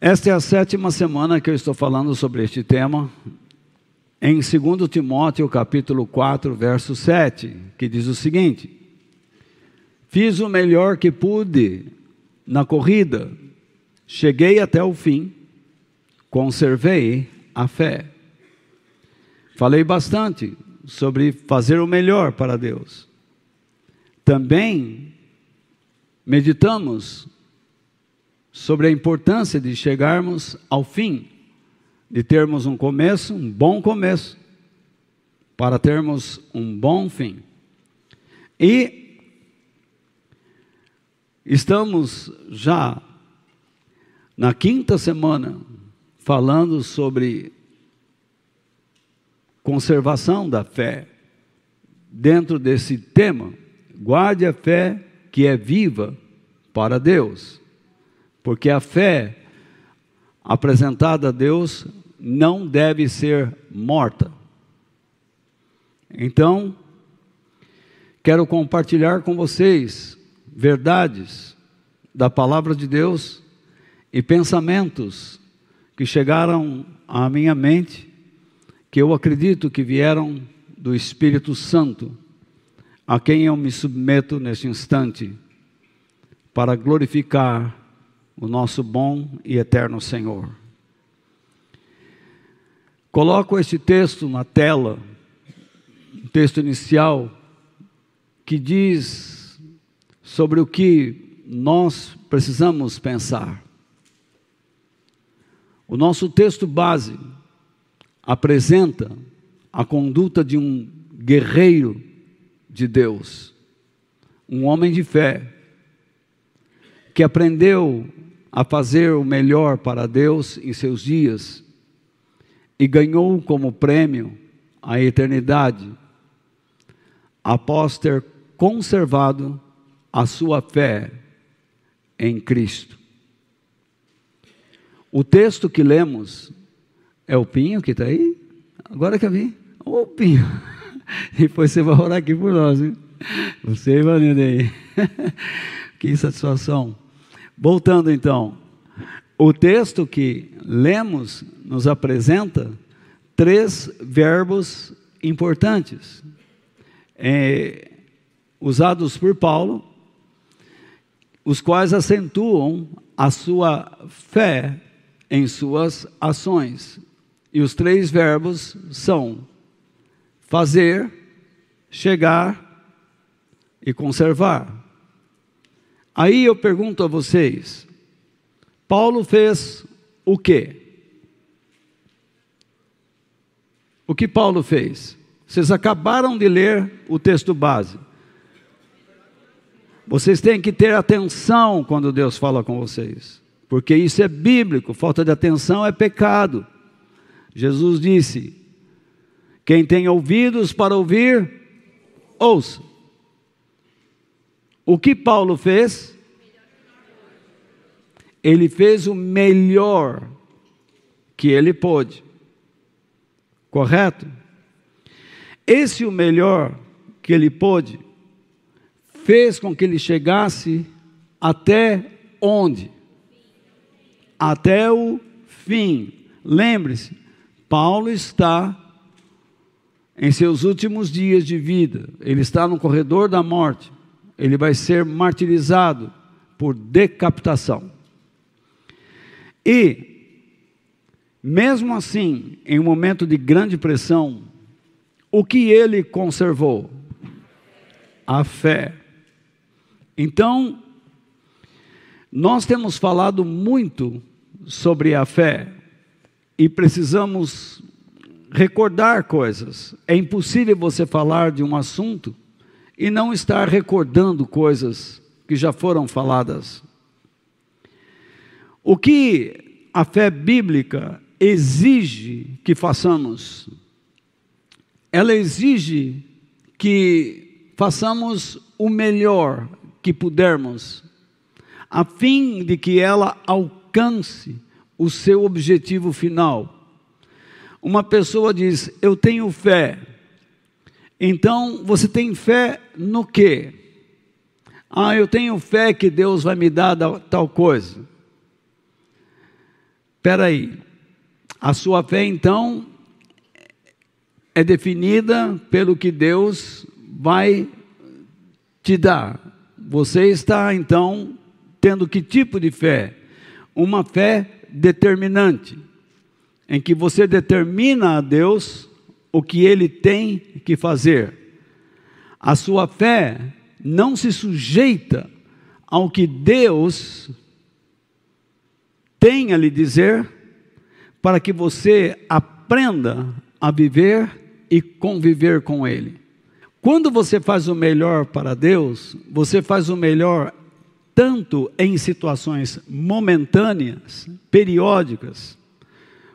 Esta é a sétima semana que eu estou falando sobre este tema, em 2 Timóteo capítulo 4, verso 7, que diz o seguinte: Fiz o melhor que pude na corrida, cheguei até o fim, conservei a fé. Falei bastante sobre fazer o melhor para Deus. Também meditamos sobre a importância de chegarmos ao fim, de termos um começo, um bom começo, para termos um bom fim. E estamos já na quinta semana falando sobre conservação da fé. Dentro desse tema, guarde a fé que é viva para Deus. Porque a fé apresentada a Deus não deve ser morta. Então, quero compartilhar com vocês verdades da palavra de Deus e pensamentos que chegaram à minha mente, que eu acredito que vieram do Espírito Santo, a quem eu me submeto neste instante, para glorificar o nosso bom e eterno Senhor. Coloco este texto na tela, um texto inicial, que diz sobre o que nós precisamos pensar. O nosso texto base apresenta a conduta de um guerreiro de Deus, um homem de fé, que aprendeu a fazer o melhor para Deus em seus dias e ganhou como prêmio a eternidade após ter conservado a sua fé em Cristo. O texto que lemos é o Pinho que está aí? Agora que eu vi. Ô Pinho. Depois você vai orar aqui por nós, viu? Você e aí. que satisfação. Voltando então, o texto que lemos nos apresenta três verbos importantes, é, usados por Paulo, os quais acentuam a sua fé em suas ações. E os três verbos são fazer, chegar e conservar. Aí eu pergunto a vocês: Paulo fez o quê? O que Paulo fez? Vocês acabaram de ler o texto base. Vocês têm que ter atenção quando Deus fala com vocês, porque isso é bíblico. Falta de atenção é pecado. Jesus disse: Quem tem ouvidos para ouvir, ouça. O que Paulo fez? Ele fez o melhor que ele pôde. Correto? Esse o melhor que ele pôde fez com que ele chegasse até onde? Até o fim. Lembre-se, Paulo está em seus últimos dias de vida, ele está no corredor da morte ele vai ser martirizado por decapitação. E, mesmo assim, em um momento de grande pressão, o que ele conservou? A fé. Então, nós temos falado muito sobre a fé e precisamos recordar coisas. É impossível você falar de um assunto e não estar recordando coisas que já foram faladas. O que a fé bíblica exige que façamos? Ela exige que façamos o melhor que pudermos, a fim de que ela alcance o seu objetivo final. Uma pessoa diz: Eu tenho fé, então, você tem fé no quê? Ah, eu tenho fé que Deus vai me dar tal coisa. Espera aí. A sua fé, então, é definida pelo que Deus vai te dar. Você está, então, tendo que tipo de fé? Uma fé determinante, em que você determina a Deus o que ele tem que fazer. A sua fé não se sujeita ao que Deus tem a lhe dizer, para que você aprenda a viver e conviver com Ele. Quando você faz o melhor para Deus, você faz o melhor tanto em situações momentâneas, periódicas,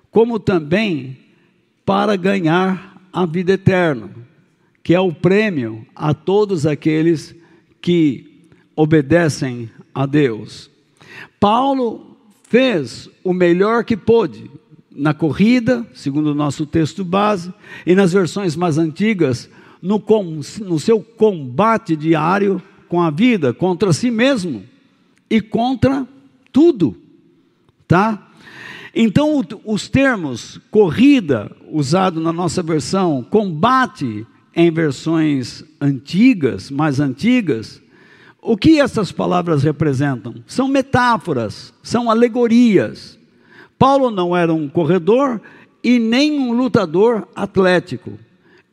como também para ganhar a vida eterna, que é o prêmio a todos aqueles que obedecem a Deus. Paulo fez o melhor que pôde na corrida, segundo o nosso texto base, e nas versões mais antigas, no, no seu combate diário com a vida, contra si mesmo e contra tudo, tá? Então, os termos corrida, usado na nossa versão, combate, em versões antigas, mais antigas, o que essas palavras representam? São metáforas, são alegorias. Paulo não era um corredor e nem um lutador atlético.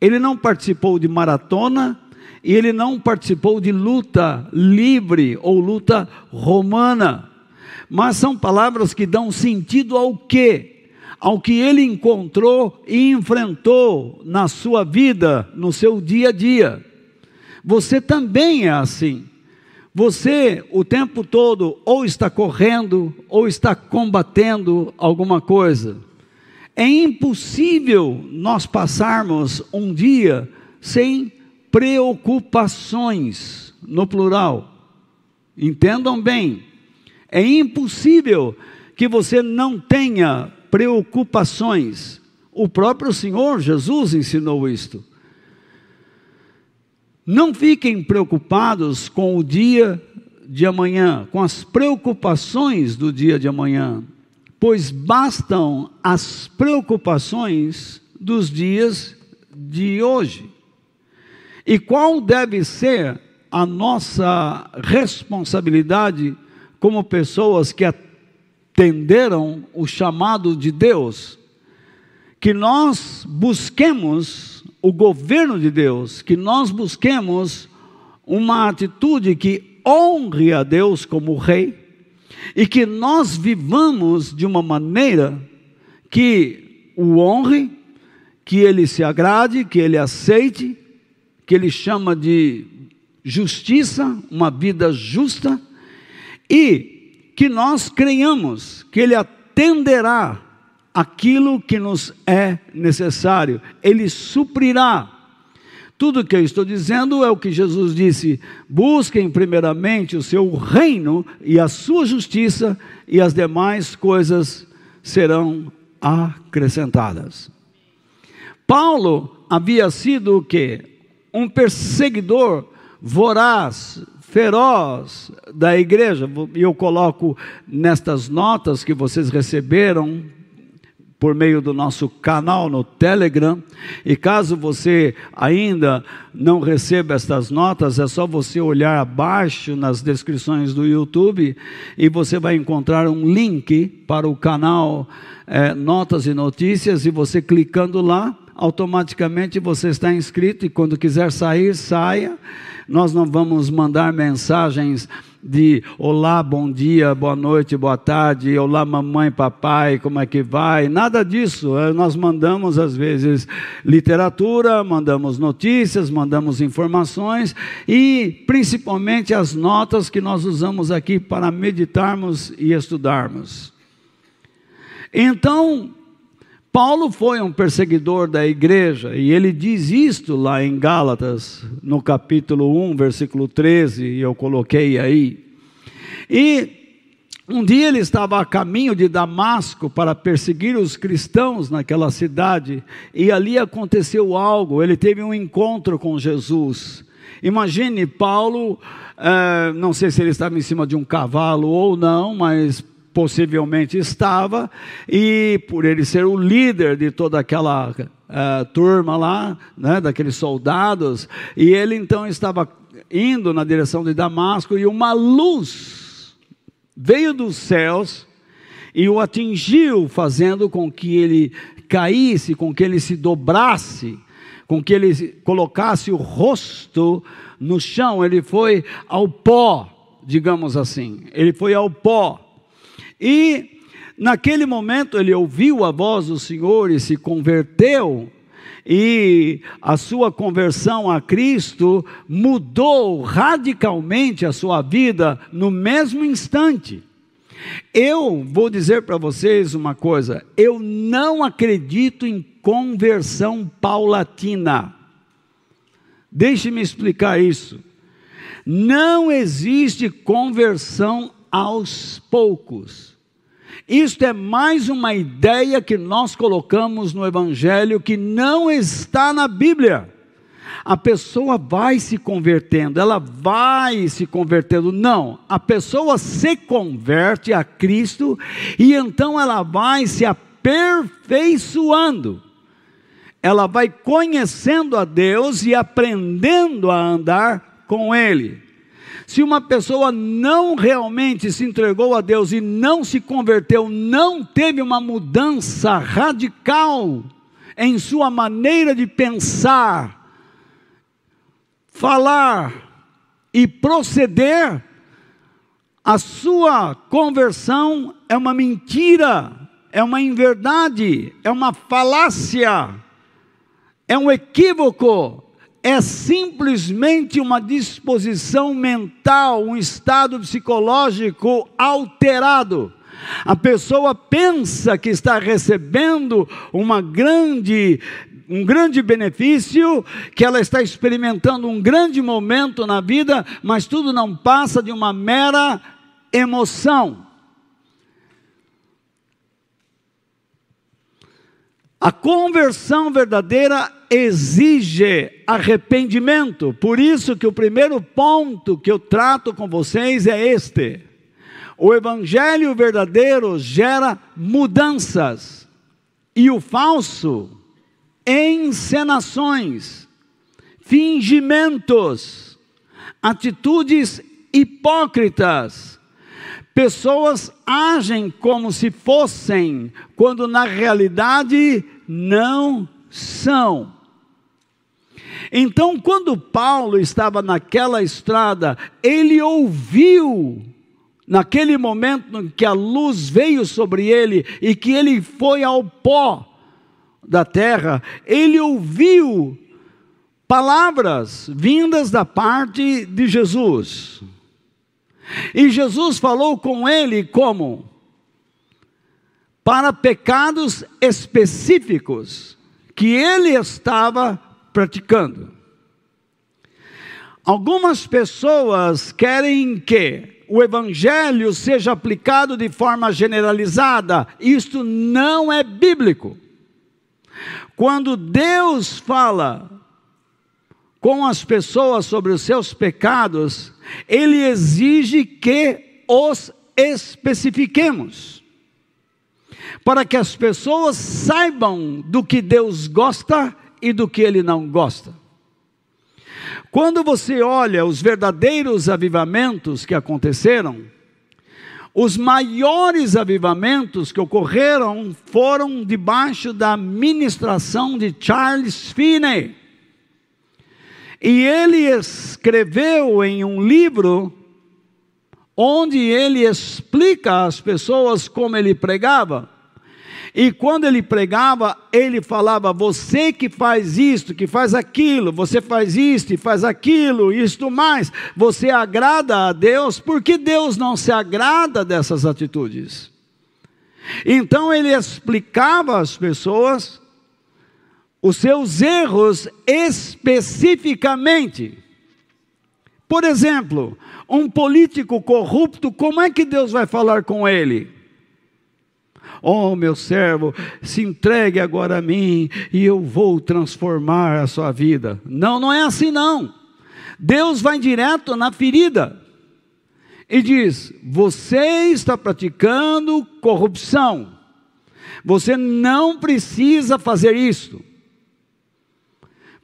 Ele não participou de maratona e ele não participou de luta livre ou luta romana. Mas são palavras que dão sentido ao quê? Ao que ele encontrou e enfrentou na sua vida, no seu dia a dia. Você também é assim. Você o tempo todo ou está correndo ou está combatendo alguma coisa. É impossível nós passarmos um dia sem preocupações, no plural. Entendam bem, é impossível que você não tenha preocupações. O próprio Senhor Jesus ensinou isto. Não fiquem preocupados com o dia de amanhã, com as preocupações do dia de amanhã, pois bastam as preocupações dos dias de hoje. E qual deve ser a nossa responsabilidade como pessoas que atenderam o chamado de Deus? Que nós busquemos o governo de Deus, que nós busquemos uma atitude que honre a Deus como Rei e que nós vivamos de uma maneira que o honre, que ele se agrade, que ele aceite que ele chama de justiça, uma vida justa, e que nós creiamos que ele atenderá aquilo que nos é necessário, ele suprirá. Tudo que eu estou dizendo é o que Jesus disse: busquem primeiramente o seu reino e a sua justiça, e as demais coisas serão acrescentadas. Paulo havia sido o que? um perseguidor voraz, feroz da igreja. E eu coloco nestas notas que vocês receberam por meio do nosso canal no Telegram. E caso você ainda não receba estas notas, é só você olhar abaixo nas descrições do YouTube e você vai encontrar um link para o canal é, Notas e Notícias. E você clicando lá, automaticamente você está inscrito e quando quiser sair, saia. Nós não vamos mandar mensagens de olá, bom dia, boa noite, boa tarde, olá, mamãe, papai, como é que vai? Nada disso. É, nós mandamos, às vezes, literatura, mandamos notícias, mandamos informações e, principalmente, as notas que nós usamos aqui para meditarmos e estudarmos. Então, Paulo foi um perseguidor da igreja, e ele diz isto lá em Gálatas, no capítulo 1, versículo 13, e eu coloquei aí. E um dia ele estava a caminho de Damasco para perseguir os cristãos naquela cidade, e ali aconteceu algo, ele teve um encontro com Jesus. Imagine Paulo, eh, não sei se ele estava em cima de um cavalo ou não, mas possivelmente estava, e por ele ser o líder de toda aquela uh, turma lá, né, daqueles soldados, e ele então estava indo na direção de Damasco, e uma luz veio dos céus e o atingiu, fazendo com que ele caísse, com que ele se dobrasse, com que ele colocasse o rosto no chão, ele foi ao pó, digamos assim, ele foi ao pó. E naquele momento ele ouviu a voz do Senhor e se converteu, e a sua conversão a Cristo mudou radicalmente a sua vida no mesmo instante. Eu vou dizer para vocês uma coisa: eu não acredito em conversão paulatina. Deixe-me explicar isso. Não existe conversão aos poucos. Isto é mais uma ideia que nós colocamos no Evangelho que não está na Bíblia. A pessoa vai se convertendo, ela vai se convertendo. Não, a pessoa se converte a Cristo e então ela vai se aperfeiçoando. Ela vai conhecendo a Deus e aprendendo a andar com Ele. Se uma pessoa não realmente se entregou a Deus e não se converteu, não teve uma mudança radical em sua maneira de pensar, falar e proceder, a sua conversão é uma mentira, é uma inverdade, é uma falácia, é um equívoco é simplesmente uma disposição mental, um estado psicológico alterado. A pessoa pensa que está recebendo uma grande um grande benefício, que ela está experimentando um grande momento na vida, mas tudo não passa de uma mera emoção. A conversão verdadeira exige arrependimento. Por isso que o primeiro ponto que eu trato com vocês é este. O evangelho verdadeiro gera mudanças e o falso encenações, fingimentos, atitudes hipócritas. Pessoas agem como se fossem, quando na realidade não são. Então, quando Paulo estava naquela estrada, ele ouviu, naquele momento em que a luz veio sobre ele e que ele foi ao pó da terra, ele ouviu palavras vindas da parte de Jesus. E Jesus falou com ele como? Para pecados específicos que ele estava praticando. Algumas pessoas querem que o evangelho seja aplicado de forma generalizada. Isto não é bíblico. Quando Deus fala com as pessoas sobre os seus pecados, ele exige que os especifiquemos, para que as pessoas saibam do que Deus gosta e do que ele não gosta. Quando você olha os verdadeiros avivamentos que aconteceram, os maiores avivamentos que ocorreram foram debaixo da ministração de Charles Finney. E ele escreveu em um livro onde ele explica às pessoas como ele pregava. E quando ele pregava, ele falava: Você que faz isto, que faz aquilo, você faz isto e faz aquilo, isto mais, você agrada a Deus, porque Deus não se agrada dessas atitudes. Então ele explicava às pessoas os seus erros especificamente. Por exemplo, um político corrupto, como é que Deus vai falar com ele? Oh, meu servo, se entregue agora a mim e eu vou transformar a sua vida. Não, não é assim não. Deus vai direto na ferida. e diz: Você está praticando corrupção. Você não precisa fazer isso.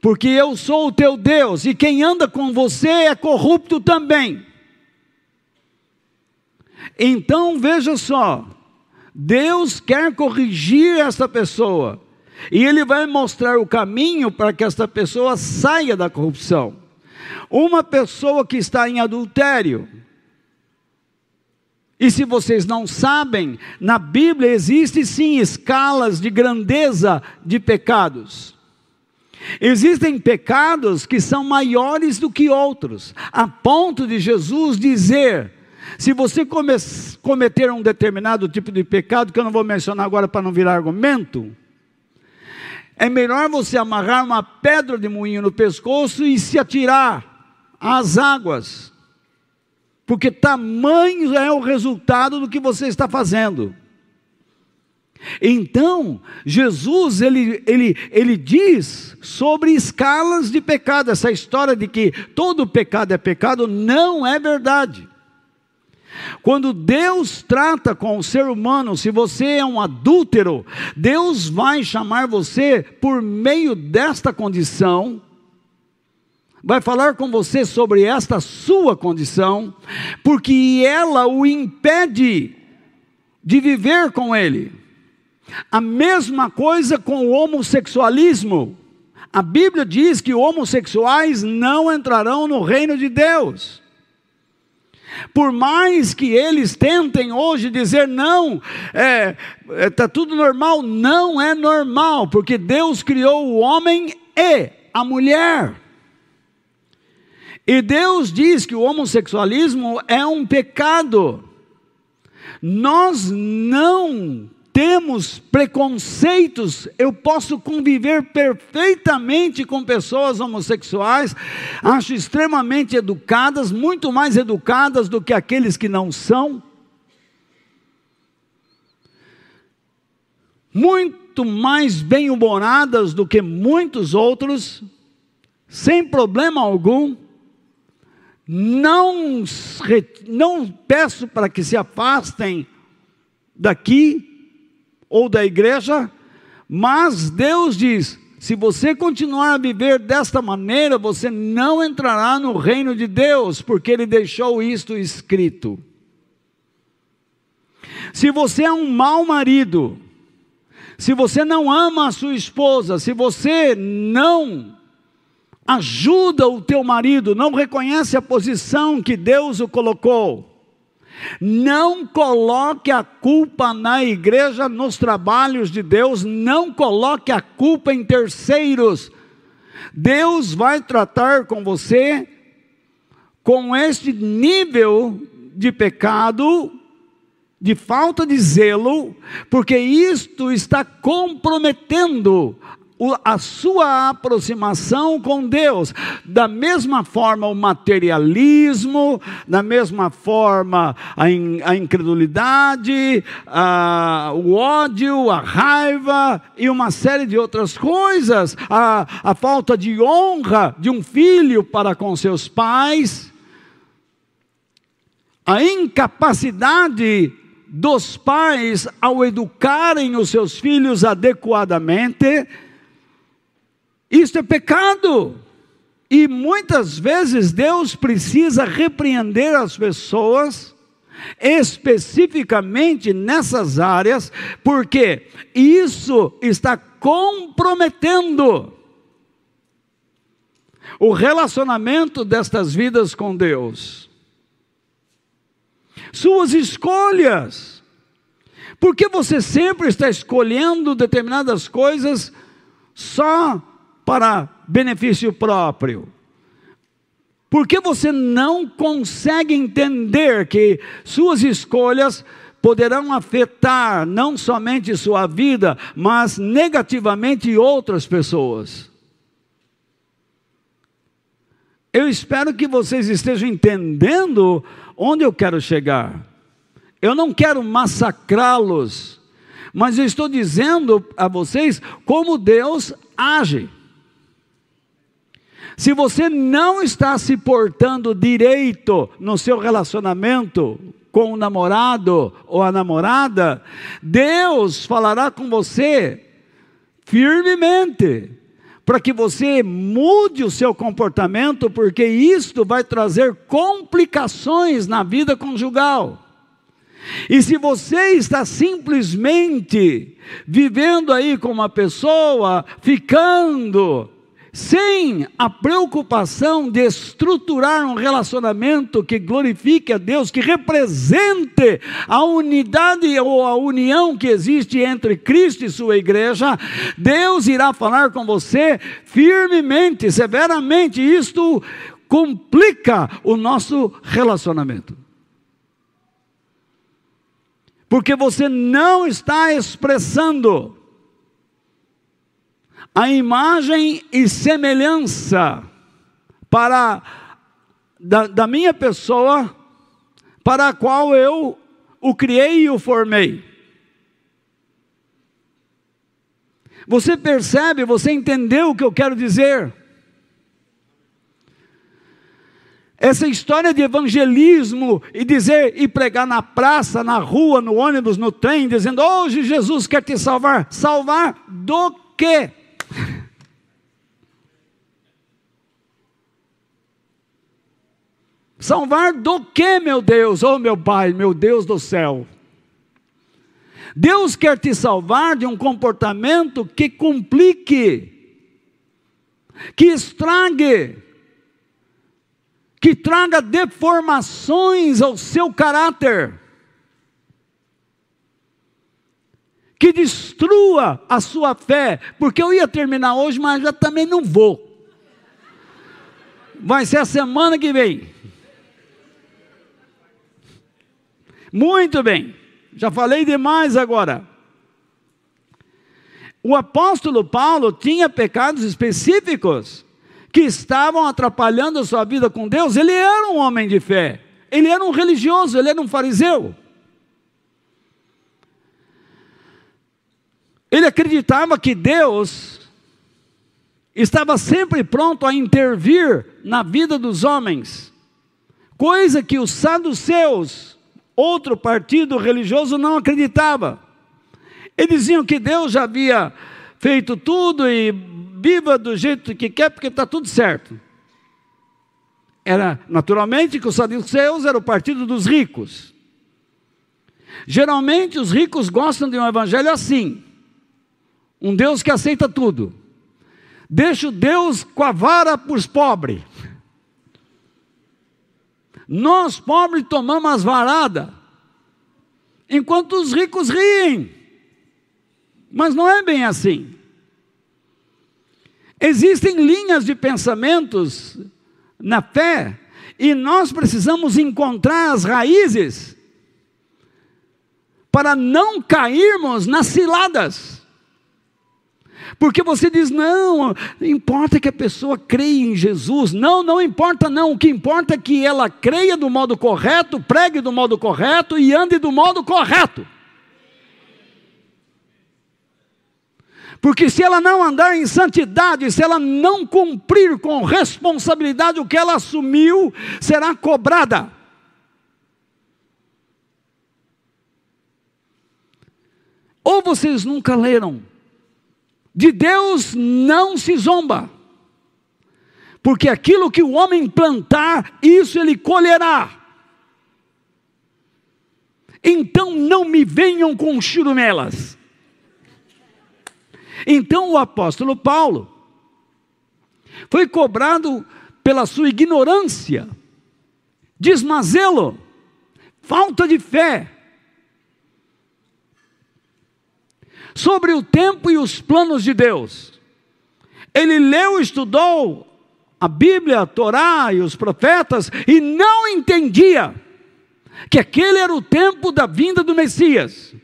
Porque eu sou o teu Deus e quem anda com você é corrupto também. Então veja só, Deus quer corrigir essa pessoa. E Ele vai mostrar o caminho para que essa pessoa saia da corrupção. Uma pessoa que está em adultério, e se vocês não sabem, na Bíblia existe sim escalas de grandeza de pecados. Existem pecados que são maiores do que outros, a ponto de Jesus dizer: se você cometer um determinado tipo de pecado, que eu não vou mencionar agora para não virar argumento, é melhor você amarrar uma pedra de moinho no pescoço e se atirar às águas porque tamanho é o resultado do que você está fazendo. Então, Jesus, ele, ele, ele diz sobre escalas de pecado, essa história de que todo pecado é pecado, não é verdade. Quando Deus trata com o ser humano, se você é um adúltero, Deus vai chamar você por meio desta condição vai falar com você sobre esta sua condição, porque ela o impede de viver com ele. A mesma coisa com o homossexualismo. A Bíblia diz que homossexuais não entrarão no reino de Deus. Por mais que eles tentem hoje dizer não, está é, é, tá tudo normal, não é normal, porque Deus criou o homem e a mulher. E Deus diz que o homossexualismo é um pecado. Nós não temos preconceitos, eu posso conviver perfeitamente com pessoas homossexuais, acho extremamente educadas, muito mais educadas do que aqueles que não são. Muito mais bem-humoradas do que muitos outros, sem problema algum não, não peço para que se afastem daqui ou da igreja, mas Deus diz: se você continuar a viver desta maneira, você não entrará no reino de Deus, porque Ele deixou isto escrito. Se você é um mau marido, se você não ama a sua esposa, se você não ajuda o teu marido, não reconhece a posição que Deus o colocou. Não coloque a culpa na igreja, nos trabalhos de Deus, não coloque a culpa em terceiros. Deus vai tratar com você com este nível de pecado, de falta de zelo, porque isto está comprometendo a sua aproximação com Deus. Da mesma forma, o materialismo, da mesma forma, a, in, a incredulidade, a, o ódio, a raiva e uma série de outras coisas, a, a falta de honra de um filho para com seus pais, a incapacidade dos pais ao educarem os seus filhos adequadamente isto é pecado. E muitas vezes Deus precisa repreender as pessoas, especificamente nessas áreas, porque isso está comprometendo o relacionamento destas vidas com Deus. Suas escolhas. Porque você sempre está escolhendo determinadas coisas só para benefício próprio? Por que você não consegue entender que suas escolhas poderão afetar não somente sua vida, mas negativamente outras pessoas? Eu espero que vocês estejam entendendo onde eu quero chegar. Eu não quero massacrá-los, mas eu estou dizendo a vocês como Deus age. Se você não está se portando direito no seu relacionamento com o namorado ou a namorada, Deus falará com você firmemente para que você mude o seu comportamento, porque isto vai trazer complicações na vida conjugal. E se você está simplesmente vivendo aí com uma pessoa, ficando sem a preocupação de estruturar um relacionamento que glorifique a Deus, que represente a unidade ou a união que existe entre Cristo e sua igreja, Deus irá falar com você firmemente, severamente. Isto complica o nosso relacionamento. Porque você não está expressando a imagem e semelhança para da, da minha pessoa para a qual eu o criei e o formei. Você percebe, você entendeu o que eu quero dizer? Essa história de evangelismo e dizer e pregar na praça, na rua, no ônibus, no trem, dizendo: "Hoje Jesus quer te salvar". Salvar do quê? Salvar do que, meu Deus? Oh, meu Pai, meu Deus do céu. Deus quer te salvar de um comportamento que complique, que estrague, que traga deformações ao seu caráter, que destrua a sua fé, porque eu ia terminar hoje, mas já também não vou. Vai ser a semana que vem. Muito bem, já falei demais agora. O apóstolo Paulo tinha pecados específicos que estavam atrapalhando a sua vida com Deus. Ele era um homem de fé, ele era um religioso, ele era um fariseu. Ele acreditava que Deus estava sempre pronto a intervir na vida dos homens, coisa que os saduceus outro partido religioso não acreditava. Eles diziam que Deus já havia feito tudo e viva do jeito que quer, porque está tudo certo. Era naturalmente que os saduceus era o partido dos ricos. Geralmente os ricos gostam de um evangelho assim: um Deus que aceita tudo. Deixa o Deus com a vara para os pobres. Nós, pobres, tomamos as varadas, enquanto os ricos riem. Mas não é bem assim. Existem linhas de pensamentos na fé, e nós precisamos encontrar as raízes para não cairmos nas ciladas. Porque você diz, não, importa que a pessoa creia em Jesus. Não, não importa não. O que importa é que ela creia do modo correto, pregue do modo correto e ande do modo correto. Porque se ela não andar em santidade, se ela não cumprir com responsabilidade o que ela assumiu, será cobrada. Ou vocês nunca leram de Deus não se zomba, porque aquilo que o homem plantar, isso ele colherá. Então não me venham com churumelas. Então o apóstolo Paulo foi cobrado pela sua ignorância, desmazelo, falta de fé, sobre o tempo e os planos de Deus. Ele leu, estudou a Bíblia, a Torá e os profetas e não entendia que aquele era o tempo da vinda do Messias.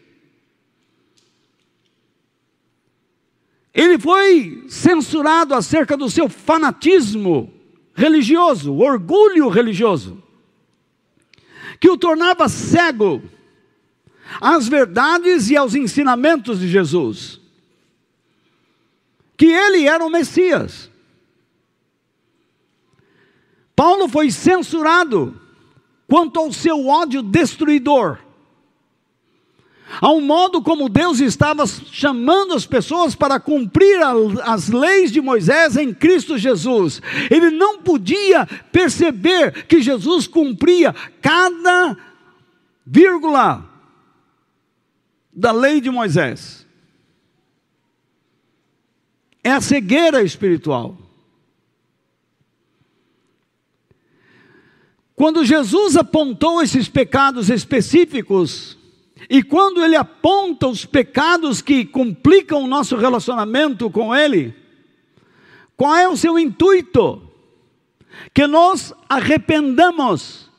Ele foi censurado acerca do seu fanatismo religioso, orgulho religioso, que o tornava cego às verdades e aos ensinamentos de Jesus. Que ele era o Messias. Paulo foi censurado quanto ao seu ódio destruidor, ao modo como Deus estava chamando as pessoas para cumprir as leis de Moisés em Cristo Jesus. Ele não podia perceber que Jesus cumpria cada vírgula da lei de Moisés. É a cegueira espiritual. Quando Jesus apontou esses pecados específicos, e quando ele aponta os pecados que complicam o nosso relacionamento com Ele, qual é o seu intuito? Que nós arrependamos.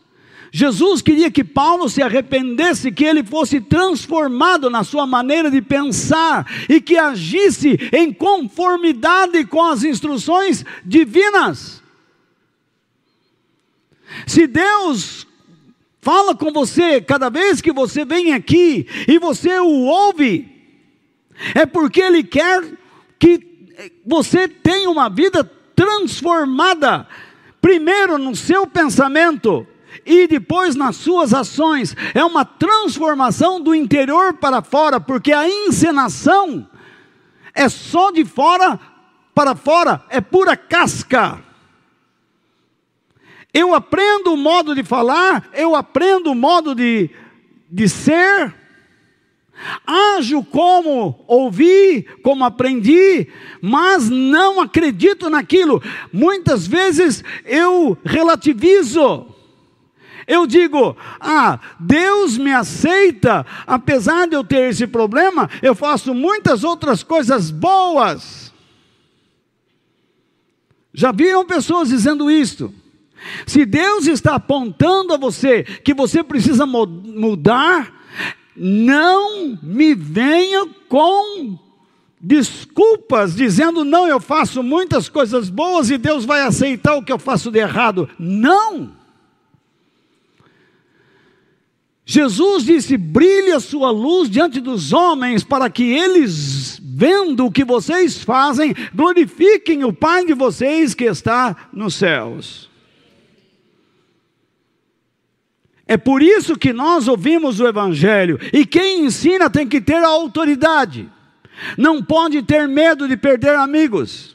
Jesus queria que Paulo se arrependesse, que ele fosse transformado na sua maneira de pensar e que agisse em conformidade com as instruções divinas. Se Deus fala com você cada vez que você vem aqui e você o ouve, é porque Ele quer que você tenha uma vida transformada, primeiro no seu pensamento e depois nas suas ações. É uma transformação do interior para fora, porque a encenação é só de fora para fora, é pura casca. Eu aprendo o modo de falar, eu aprendo o modo de, de ser, ajo como ouvi, como aprendi, mas não acredito naquilo. Muitas vezes eu relativizo. Eu digo, ah, Deus me aceita, apesar de eu ter esse problema, eu faço muitas outras coisas boas. Já viram pessoas dizendo isso? Se Deus está apontando a você que você precisa mudar, não me venha com desculpas dizendo não, eu faço muitas coisas boas e Deus vai aceitar o que eu faço de errado. Não. Jesus disse: brilhe a sua luz diante dos homens, para que eles, vendo o que vocês fazem, glorifiquem o Pai de vocês que está nos céus. É por isso que nós ouvimos o Evangelho. E quem ensina tem que ter a autoridade. Não pode ter medo de perder amigos.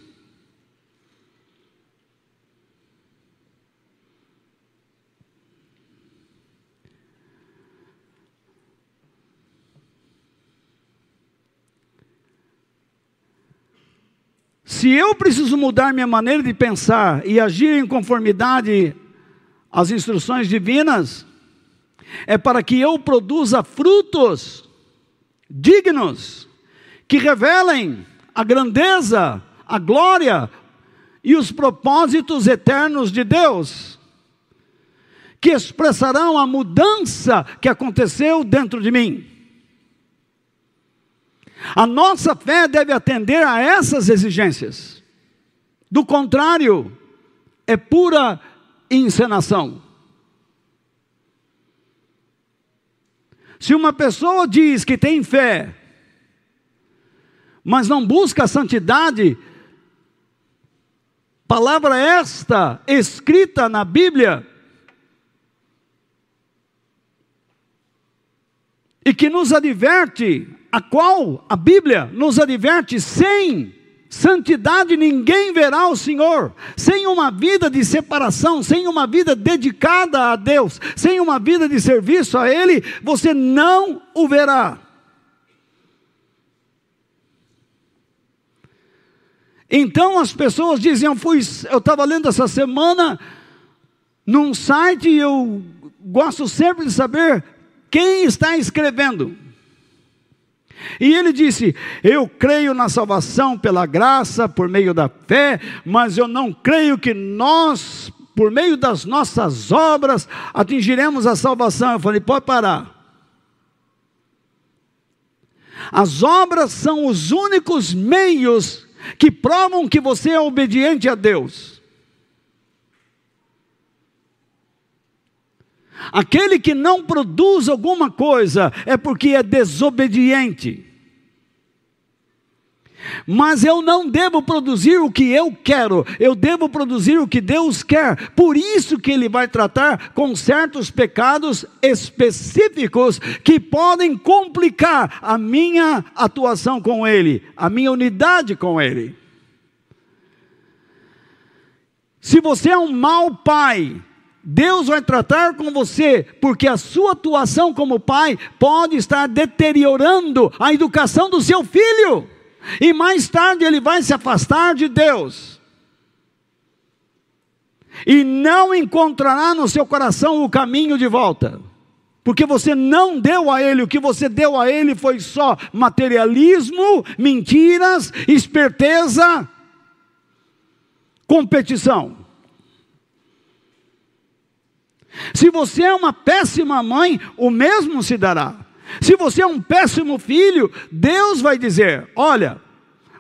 Se eu preciso mudar minha maneira de pensar e agir em conformidade às instruções divinas, é para que eu produza frutos dignos, que revelem a grandeza, a glória e os propósitos eternos de Deus, que expressarão a mudança que aconteceu dentro de mim. A nossa fé deve atender a essas exigências. Do contrário, é pura encenação. Se uma pessoa diz que tem fé, mas não busca a santidade, palavra esta escrita na Bíblia, e que nos adverte, a qual a Bíblia nos adverte sem Santidade ninguém verá o Senhor. Sem uma vida de separação, sem uma vida dedicada a Deus, sem uma vida de serviço a Ele, você não o verá. Então as pessoas dizem: Eu fui, eu estava lendo essa semana num site e eu gosto sempre de saber quem está escrevendo. E ele disse: Eu creio na salvação pela graça, por meio da fé, mas eu não creio que nós, por meio das nossas obras, atingiremos a salvação. Eu falei: Pode parar. As obras são os únicos meios que provam que você é obediente a Deus. Aquele que não produz alguma coisa é porque é desobediente. Mas eu não devo produzir o que eu quero, eu devo produzir o que Deus quer. Por isso que ele vai tratar com certos pecados específicos que podem complicar a minha atuação com ele, a minha unidade com ele. Se você é um mau pai, Deus vai tratar com você, porque a sua atuação como pai pode estar deteriorando a educação do seu filho, e mais tarde ele vai se afastar de Deus, e não encontrará no seu coração o caminho de volta, porque você não deu a ele, o que você deu a ele foi só materialismo, mentiras, esperteza, competição. Se você é uma péssima mãe, o mesmo se dará. Se você é um péssimo filho, Deus vai dizer: Olha,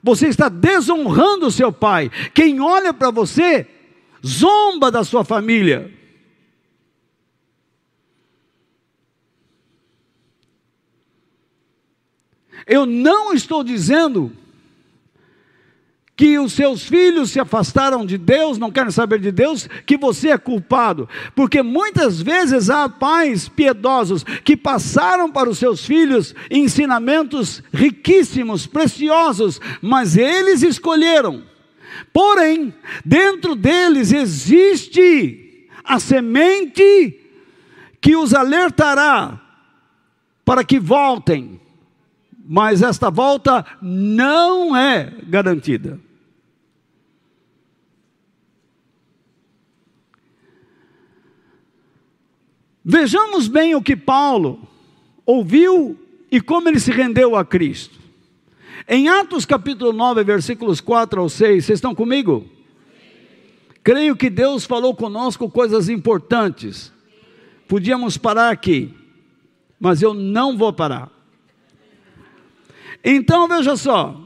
você está desonrando o seu pai. Quem olha para você, zomba da sua família. Eu não estou dizendo que os seus filhos se afastaram de Deus, não querem saber de Deus, que você é culpado. Porque muitas vezes há pais piedosos que passaram para os seus filhos ensinamentos riquíssimos, preciosos, mas eles escolheram. Porém, dentro deles existe a semente que os alertará para que voltem. Mas esta volta não é garantida. Vejamos bem o que Paulo ouviu e como ele se rendeu a Cristo. Em Atos capítulo 9, versículos 4 ao 6, vocês estão comigo? Creio que Deus falou conosco coisas importantes. Podíamos parar aqui, mas eu não vou parar. Então veja só.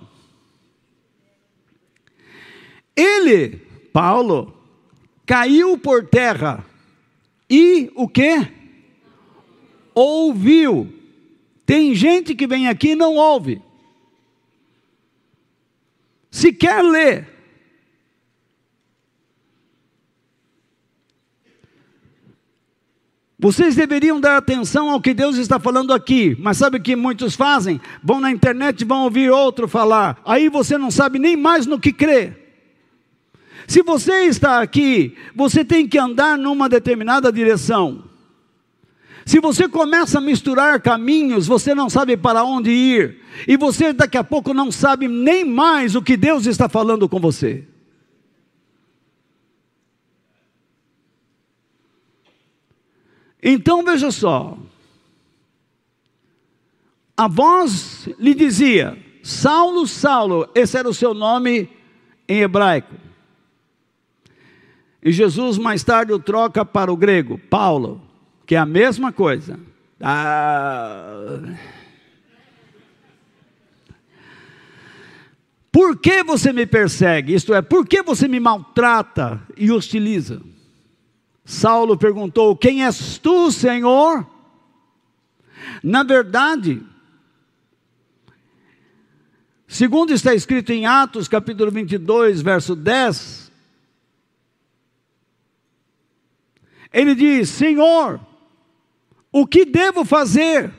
Ele, Paulo, caiu por terra e o que? Ouviu. Tem gente que vem aqui e não ouve. Se quer ler. Vocês deveriam dar atenção ao que Deus está falando aqui, mas sabe o que muitos fazem? Vão na internet e vão ouvir outro falar, aí você não sabe nem mais no que crer. Se você está aqui, você tem que andar numa determinada direção. Se você começa a misturar caminhos, você não sabe para onde ir, e você daqui a pouco não sabe nem mais o que Deus está falando com você. Então veja só, a voz lhe dizia: Saulo, Saulo, esse era o seu nome em hebraico. E Jesus mais tarde o troca para o grego, Paulo, que é a mesma coisa. Ah. Por que você me persegue? Isto é, por que você me maltrata e hostiliza? Saulo perguntou: Quem és tu, Senhor? Na verdade, segundo está escrito em Atos, capítulo 22, verso 10, Ele diz: Senhor, o que devo fazer?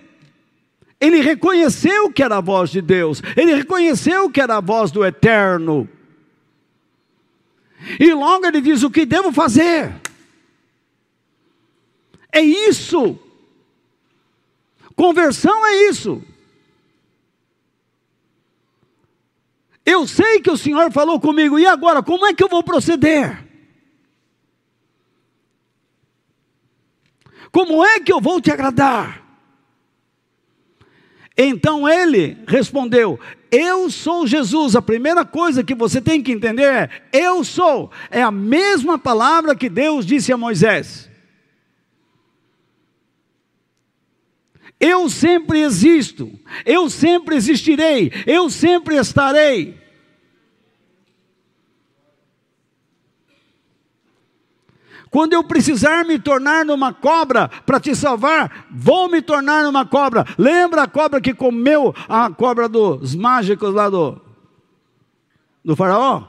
Ele reconheceu que era a voz de Deus, ele reconheceu que era a voz do Eterno. E logo ele diz: O que devo fazer? É isso. Conversão é isso. Eu sei que o Senhor falou comigo, e agora, como é que eu vou proceder? Como é que eu vou te agradar? Então ele respondeu: Eu sou Jesus. A primeira coisa que você tem que entender é: Eu sou. É a mesma palavra que Deus disse a Moisés. Eu sempre existo, eu sempre existirei, eu sempre estarei. Quando eu precisar me tornar numa cobra para te salvar, vou me tornar numa cobra. Lembra a cobra que comeu a cobra dos mágicos lá do do Faraó.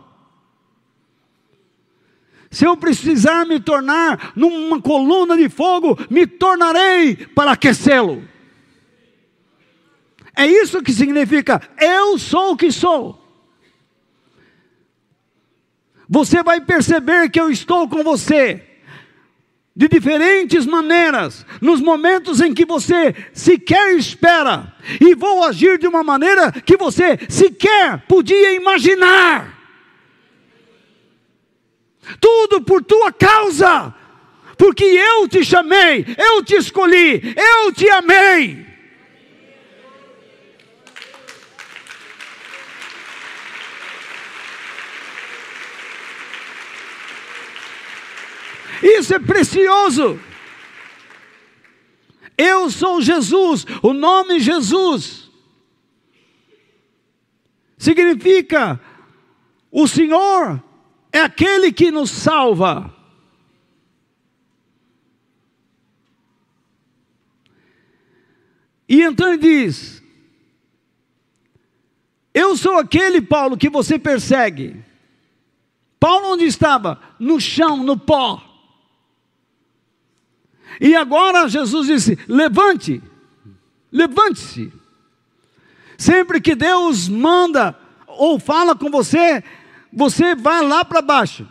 Se eu precisar me tornar numa coluna de fogo, me tornarei para aquecê-lo. É isso que significa eu sou o que sou. Você vai perceber que eu estou com você de diferentes maneiras, nos momentos em que você sequer espera, e vou agir de uma maneira que você sequer podia imaginar. Tudo por tua causa, porque eu te chamei, eu te escolhi, eu te amei. Isso é precioso. Eu sou Jesus, o nome Jesus significa o Senhor é aquele que nos salva. E então ele diz: Eu sou aquele, Paulo, que você persegue. Paulo onde estava? No chão, no pó. E agora Jesus disse: levante, levante-se. Sempre que Deus manda ou fala com você, você vai lá para baixo.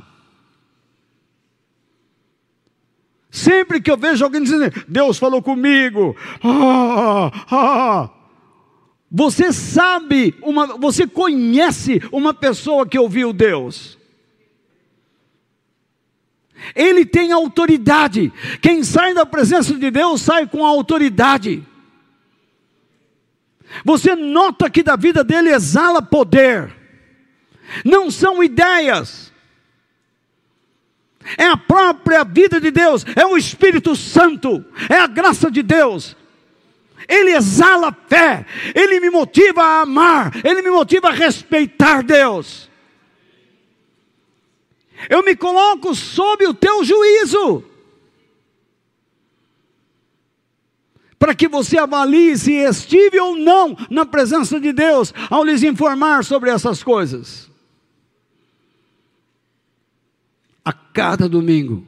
Sempre que eu vejo alguém dizendo, Deus falou comigo, ah, ah, você sabe, uma, você conhece uma pessoa que ouviu Deus. Ele tem autoridade. Quem sai da presença de Deus sai com autoridade. Você nota que da vida dele exala poder. Não são ideias. É a própria vida de Deus, é o Espírito Santo, é a graça de Deus. Ele exala fé, ele me motiva a amar, ele me motiva a respeitar Deus eu me coloco sob o teu juízo. Para que você avalie se estive ou não na presença de Deus ao lhes informar sobre essas coisas. A cada domingo,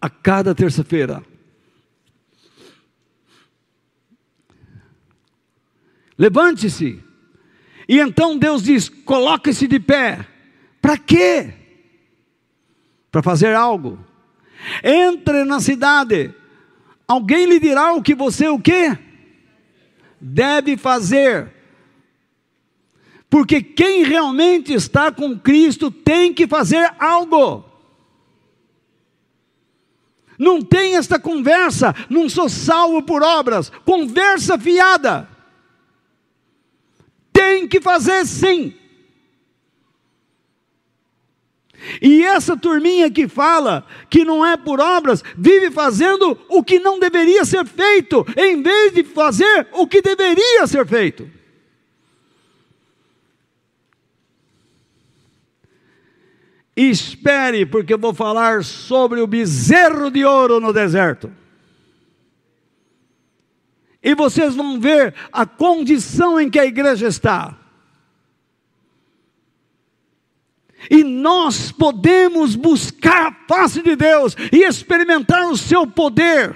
a cada terça-feira, levante-se. E então Deus diz: coloque-se de pé. Para quê? Para fazer algo. Entre na cidade. Alguém lhe dirá o que você o quê? Deve fazer. Porque quem realmente está com Cristo tem que fazer algo. Não tem esta conversa, não sou salvo por obras, conversa fiada. Tem que fazer sim. E essa turminha que fala que não é por obras, vive fazendo o que não deveria ser feito, em vez de fazer o que deveria ser feito. Espere, porque eu vou falar sobre o bezerro de ouro no deserto. E vocês vão ver a condição em que a igreja está. E nós podemos buscar a face de Deus e experimentar o seu poder.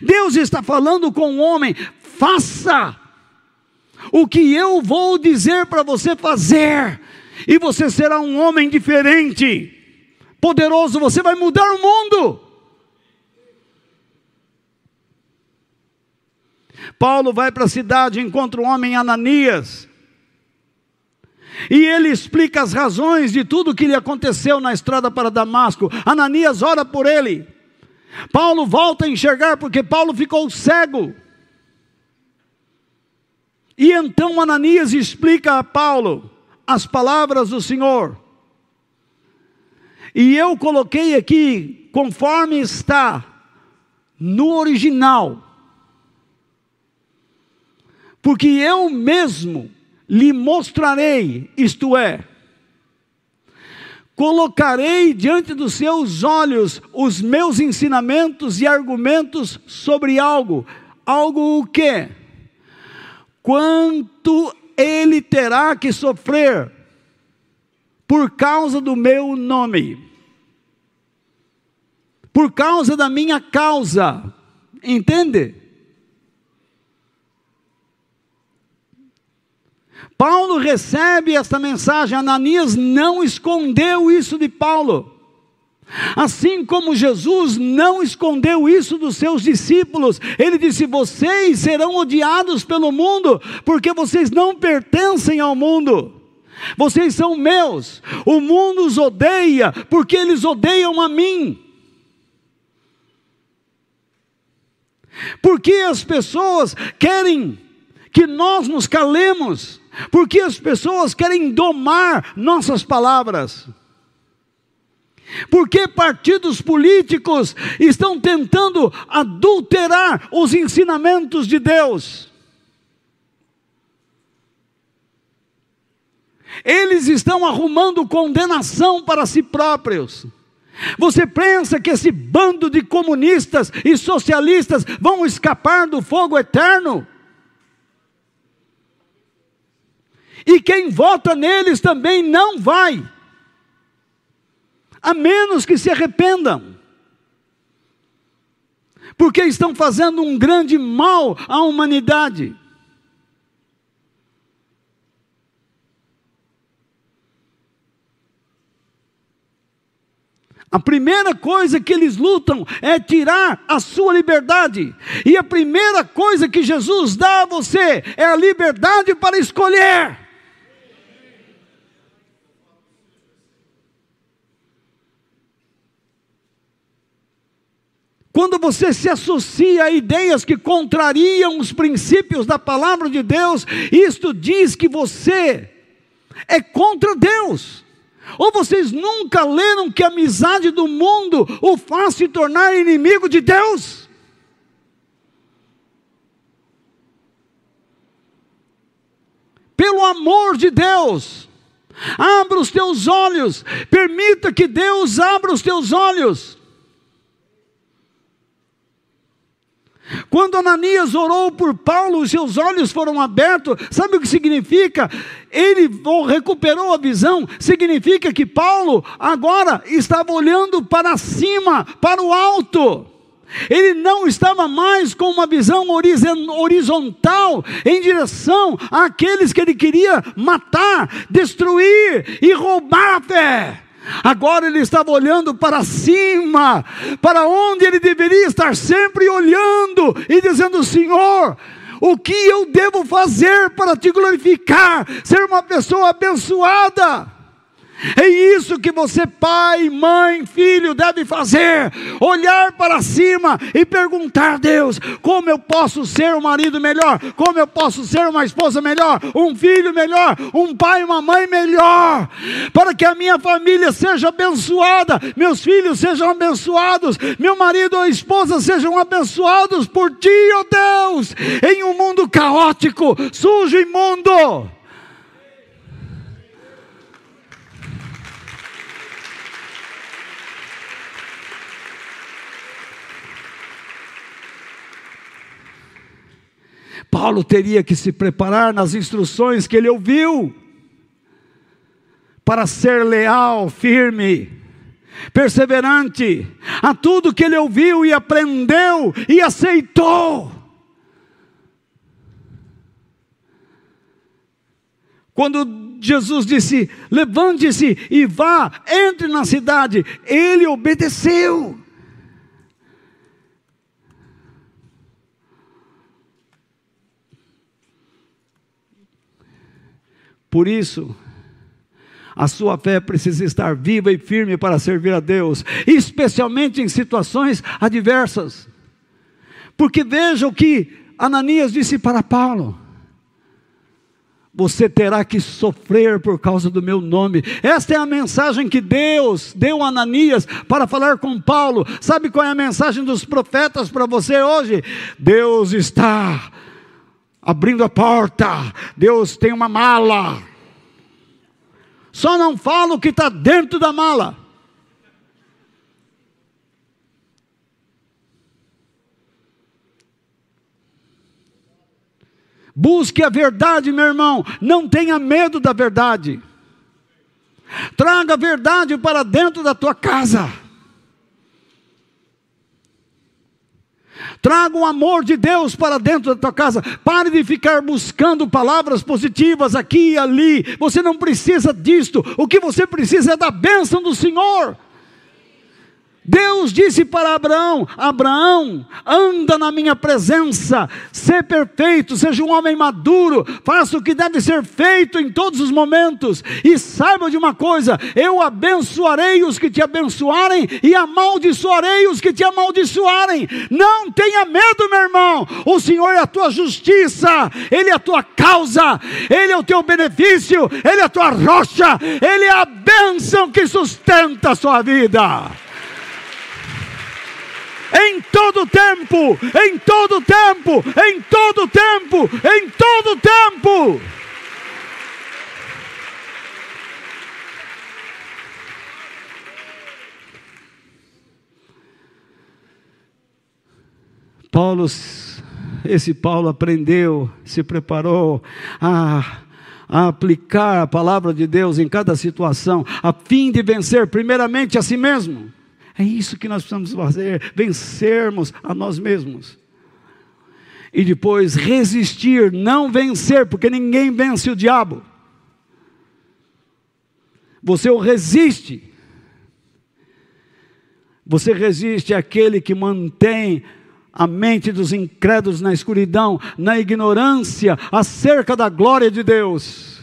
Deus está falando com o homem: faça o que eu vou dizer para você fazer, e você será um homem diferente, poderoso, você vai mudar o mundo. Paulo vai para a cidade, encontra o homem Ananias. E ele explica as razões de tudo o que lhe aconteceu na estrada para Damasco. Ananias ora por ele. Paulo volta a enxergar porque Paulo ficou cego. E então Ananias explica a Paulo as palavras do Senhor. E eu coloquei aqui, conforme está no original, porque eu mesmo lhe mostrarei, isto é, colocarei diante dos seus olhos os meus ensinamentos e argumentos sobre algo, algo o quê? Quanto ele terá que sofrer por causa do meu nome, por causa da minha causa, entende? Paulo recebe esta mensagem, Ananias não escondeu isso de Paulo. Assim como Jesus não escondeu isso dos seus discípulos, ele disse: Vocês serão odiados pelo mundo, porque vocês não pertencem ao mundo. Vocês são meus. O mundo os odeia, porque eles odeiam a mim. Porque as pessoas querem que nós nos calemos, porque as pessoas querem domar nossas palavras. Porque partidos políticos estão tentando adulterar os ensinamentos de Deus. Eles estão arrumando condenação para si próprios. Você pensa que esse bando de comunistas e socialistas vão escapar do fogo eterno? E quem vota neles também não vai a menos que se arrependam. Porque estão fazendo um grande mal à humanidade. A primeira coisa que eles lutam é tirar a sua liberdade. E a primeira coisa que Jesus dá a você é a liberdade para escolher. Quando você se associa a ideias que contrariam os princípios da palavra de Deus, isto diz que você é contra Deus. Ou vocês nunca leram que a amizade do mundo o faz se tornar inimigo de Deus? Pelo amor de Deus, abra os teus olhos, permita que Deus abra os teus olhos. Quando Ananias orou por Paulo, os seus olhos foram abertos. Sabe o que significa? Ele recuperou a visão. Significa que Paulo agora estava olhando para cima, para o alto. Ele não estava mais com uma visão horizontal em direção àqueles que ele queria matar, destruir e roubar a fé. Agora ele estava olhando para cima, para onde ele deveria estar sempre olhando e dizendo: Senhor, o que eu devo fazer para te glorificar, ser uma pessoa abençoada? É isso que você, pai, mãe, filho, deve fazer: olhar para cima e perguntar a Deus: como eu posso ser um marido melhor? Como eu posso ser uma esposa melhor? Um filho melhor? Um pai, uma mãe melhor? Para que a minha família seja abençoada, meus filhos sejam abençoados, meu marido ou esposa sejam abençoados por ti, ó oh Deus, em um mundo caótico, sujo e imundo. Paulo teria que se preparar nas instruções que ele ouviu, para ser leal, firme, perseverante a tudo que ele ouviu e aprendeu e aceitou. Quando Jesus disse: levante-se e vá, entre na cidade, ele obedeceu. Por isso, a sua fé precisa estar viva e firme para servir a Deus, especialmente em situações adversas. Porque veja o que Ananias disse para Paulo: Você terá que sofrer por causa do meu nome. Esta é a mensagem que Deus deu a Ananias para falar com Paulo. Sabe qual é a mensagem dos profetas para você hoje? Deus está abrindo a porta, Deus tem uma mala. Só não fala o que está dentro da mala. Busque a verdade, meu irmão. Não tenha medo da verdade. Traga a verdade para dentro da tua casa. Traga o amor de Deus para dentro da tua casa. Pare de ficar buscando palavras positivas aqui e ali. Você não precisa disto. O que você precisa é da bênção do Senhor. Deus disse para Abraão: Abraão, anda na minha presença, sê perfeito, seja um homem maduro, faça o que deve ser feito em todos os momentos, e saiba de uma coisa: eu abençoarei os que te abençoarem, e amaldiçoarei os que te amaldiçoarem. Não tenha medo, meu irmão, o Senhor é a tua justiça, Ele é a tua causa, Ele é o teu benefício, Ele é a tua rocha, Ele é a bênção que sustenta a sua vida em todo tempo, em todo tempo, em todo tempo, em todo tempo. Paulo, esse Paulo aprendeu, se preparou a, a aplicar a palavra de Deus em cada situação, a fim de vencer primeiramente a si mesmo é isso que nós precisamos fazer, vencermos a nós mesmos. E depois resistir, não vencer, porque ninguém vence o diabo. Você o resiste. Você resiste àquele que mantém a mente dos incrédulos na escuridão, na ignorância acerca da glória de Deus.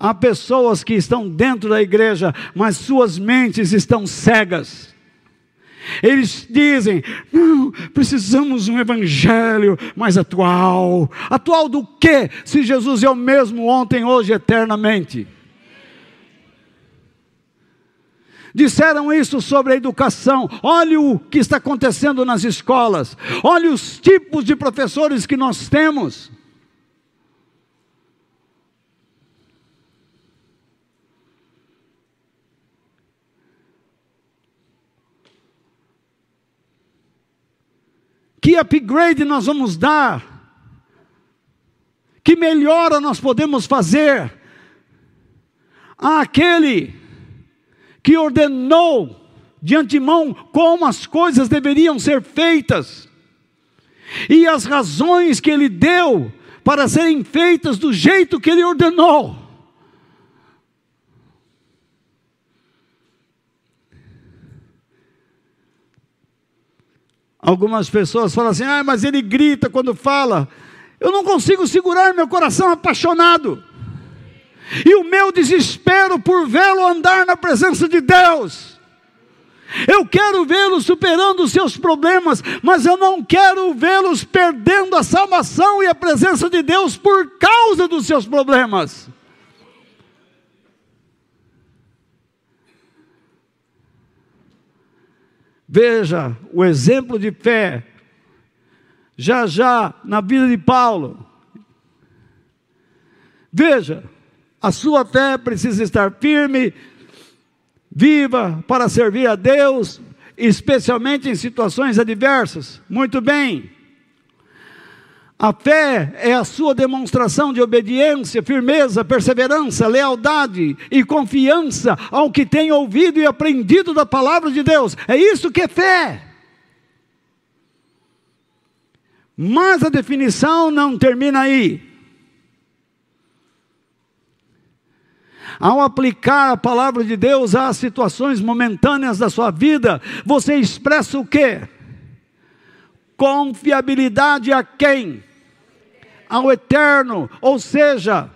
Há pessoas que estão dentro da igreja, mas suas mentes estão cegas. Eles dizem: não, precisamos de um evangelho mais atual. Atual do quê? Se Jesus é o mesmo ontem, hoje, eternamente. Disseram isso sobre a educação. Olhe o que está acontecendo nas escolas. Olhe os tipos de professores que nós temos. Que upgrade nós vamos dar? Que melhora nós podemos fazer? Aquele que ordenou de antemão como as coisas deveriam ser feitas, e as razões que ele deu para serem feitas do jeito que ele ordenou. Algumas pessoas falam assim: ah, mas ele grita quando fala. Eu não consigo segurar meu coração apaixonado. E o meu desespero por vê-lo andar na presença de Deus. Eu quero vê-los superando os seus problemas, mas eu não quero vê-los perdendo a salvação e a presença de Deus por causa dos seus problemas. Veja o exemplo de fé, já já na vida de Paulo. Veja, a sua fé precisa estar firme, viva para servir a Deus, especialmente em situações adversas. Muito bem. A fé é a sua demonstração de obediência, firmeza, perseverança, lealdade e confiança ao que tem ouvido e aprendido da palavra de Deus. É isso que é fé. Mas a definição não termina aí. Ao aplicar a palavra de Deus às situações momentâneas da sua vida, você expressa o quê? Confiabilidade a quem? Ao eterno, ou seja,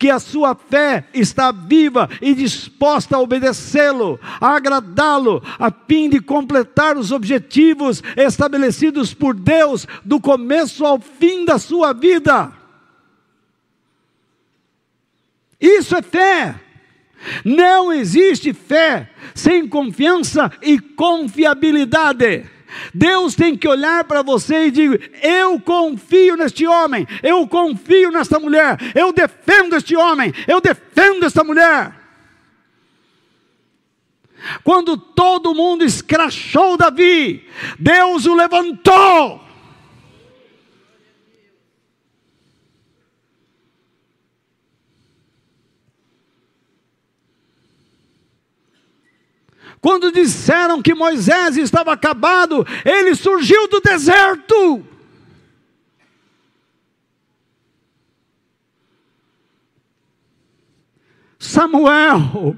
que a sua fé está viva e disposta a obedecê-lo, a agradá-lo, a fim de completar os objetivos estabelecidos por Deus do começo ao fim da sua vida. Isso é fé. Não existe fé sem confiança e confiabilidade. Deus tem que olhar para você e dizer: Eu confio neste homem, eu confio nesta mulher, eu defendo este homem, eu defendo esta mulher. Quando todo mundo escrachou Davi, Deus o levantou. Quando disseram que Moisés estava acabado, ele surgiu do deserto. Samuel,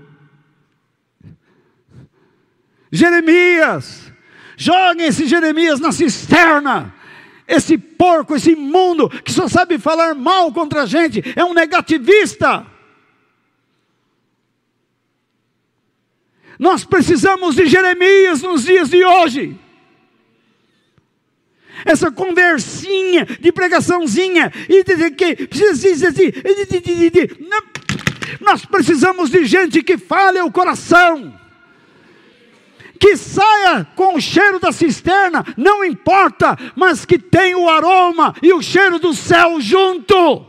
Jeremias, joguem esse Jeremias na cisterna. Esse porco, esse imundo, que só sabe falar mal contra a gente, é um negativista. Nós precisamos de Jeremias nos dias de hoje. Essa conversinha de pregaçãozinha e de que nós precisamos de gente que fale o coração. Que saia com o cheiro da cisterna, não importa, mas que tenha o aroma e o cheiro do céu junto.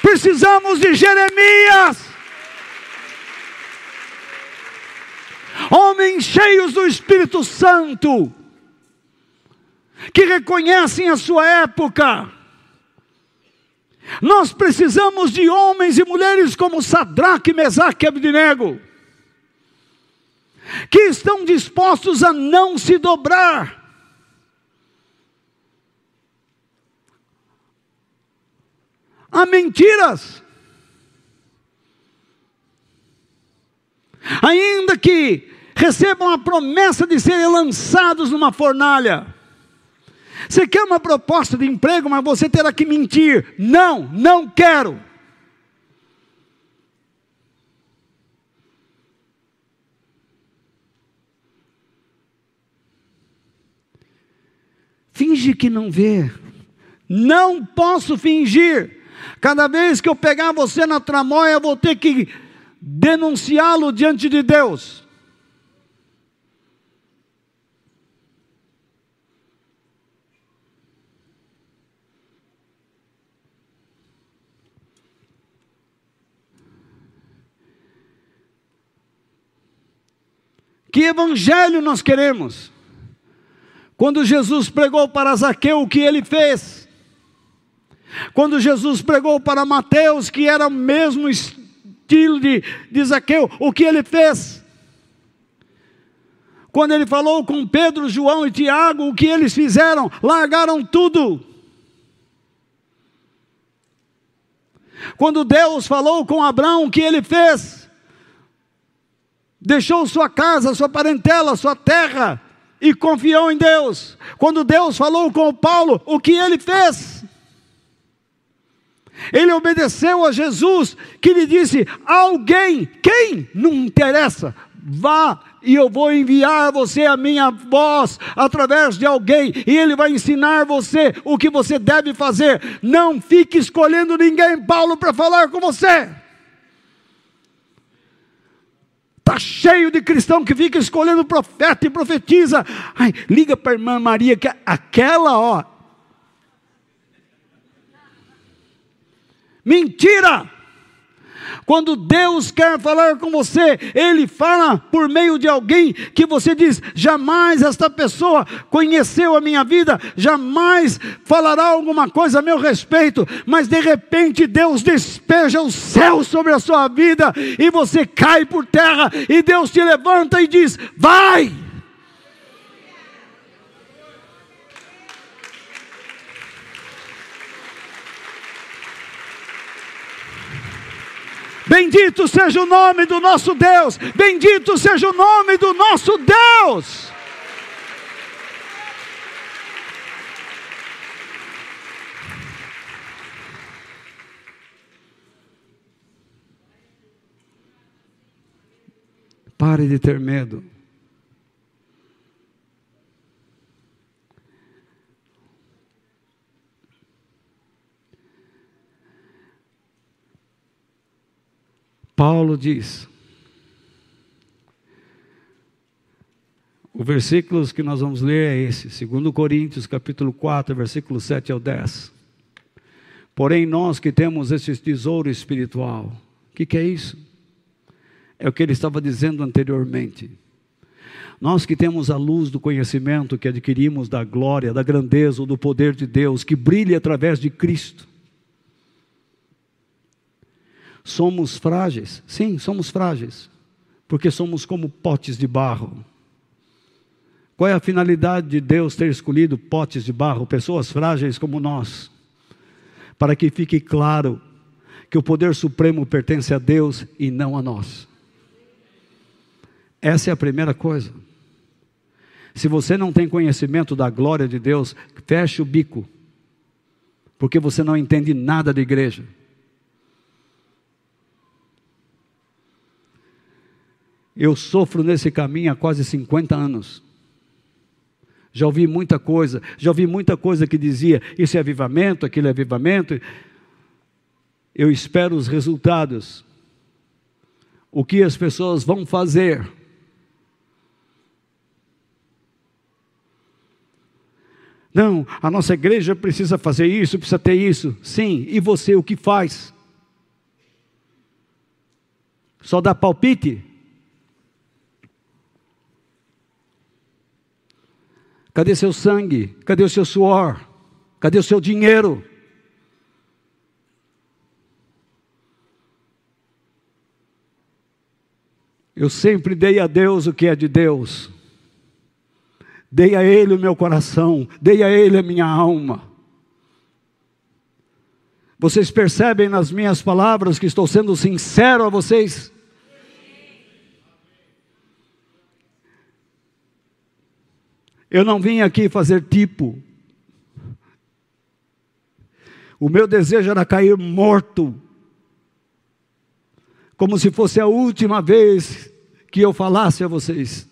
Precisamos de Jeremias. Homens cheios do Espírito Santo, que reconhecem a sua época. Nós precisamos de homens e mulheres como Sadraque, Mesaque e Abdinego, que estão dispostos a não se dobrar. A mentiras. ainda que recebam a promessa de serem lançados numa fornalha. Você quer uma proposta de emprego, mas você terá que mentir. Não, não quero. Finge que não vê. Não posso fingir. Cada vez que eu pegar você na tramóia, eu vou ter que denunciá-lo diante de Deus. Que evangelho nós queremos? Quando Jesus pregou para Zaqueu, o que ele fez? Quando Jesus pregou para Mateus, que era o mesmo estilo de, de Zaqueu, o que ele fez? Quando ele falou com Pedro, João e Tiago, o que eles fizeram? Largaram tudo. Quando Deus falou com Abraão, o que ele fez? Deixou sua casa, sua parentela, sua terra e confiou em Deus. Quando Deus falou com Paulo, o que ele fez? Ele obedeceu a Jesus, que lhe disse: Alguém, quem? Não interessa, vá e eu vou enviar a você a minha voz através de alguém, e ele vai ensinar você o que você deve fazer. Não fique escolhendo ninguém, Paulo, para falar com você. Está cheio de cristão que fica escolhendo profeta e profetiza. Ai, liga para a irmã Maria, que aquela, ó, Mentira! Quando Deus quer falar com você, Ele fala por meio de alguém que você diz: jamais esta pessoa conheceu a minha vida, jamais falará alguma coisa a meu respeito, mas de repente Deus despeja o céu sobre a sua vida e você cai por terra e Deus te levanta e diz: vai! Bendito seja o nome do nosso Deus. Bendito seja o nome do nosso Deus. Pare de ter medo. Paulo diz, o versículo que nós vamos ler é esse, 2 Coríntios capítulo 4, versículo 7 ao 10. Porém, nós que temos esse tesouro espiritual, o que, que é isso? É o que ele estava dizendo anteriormente. Nós que temos a luz do conhecimento que adquirimos da glória, da grandeza, do poder de Deus, que brilha através de Cristo Somos frágeis, sim, somos frágeis, porque somos como potes de barro. Qual é a finalidade de Deus ter escolhido potes de barro, pessoas frágeis como nós? Para que fique claro que o poder supremo pertence a Deus e não a nós. Essa é a primeira coisa. Se você não tem conhecimento da glória de Deus, feche o bico, porque você não entende nada de igreja. Eu sofro nesse caminho há quase 50 anos. Já ouvi muita coisa, já ouvi muita coisa que dizia: isso é avivamento, aquilo é avivamento. Eu espero os resultados. O que as pessoas vão fazer. Não, a nossa igreja precisa fazer isso, precisa ter isso. Sim, e você o que faz? Só dá palpite? Cadê seu sangue? Cadê o seu suor? Cadê o seu dinheiro? Eu sempre dei a Deus o que é de Deus. Dei a Ele o meu coração, dei a Ele a minha alma. Vocês percebem nas minhas palavras que estou sendo sincero a vocês? Eu não vim aqui fazer tipo. O meu desejo era cair morto, como se fosse a última vez que eu falasse a vocês.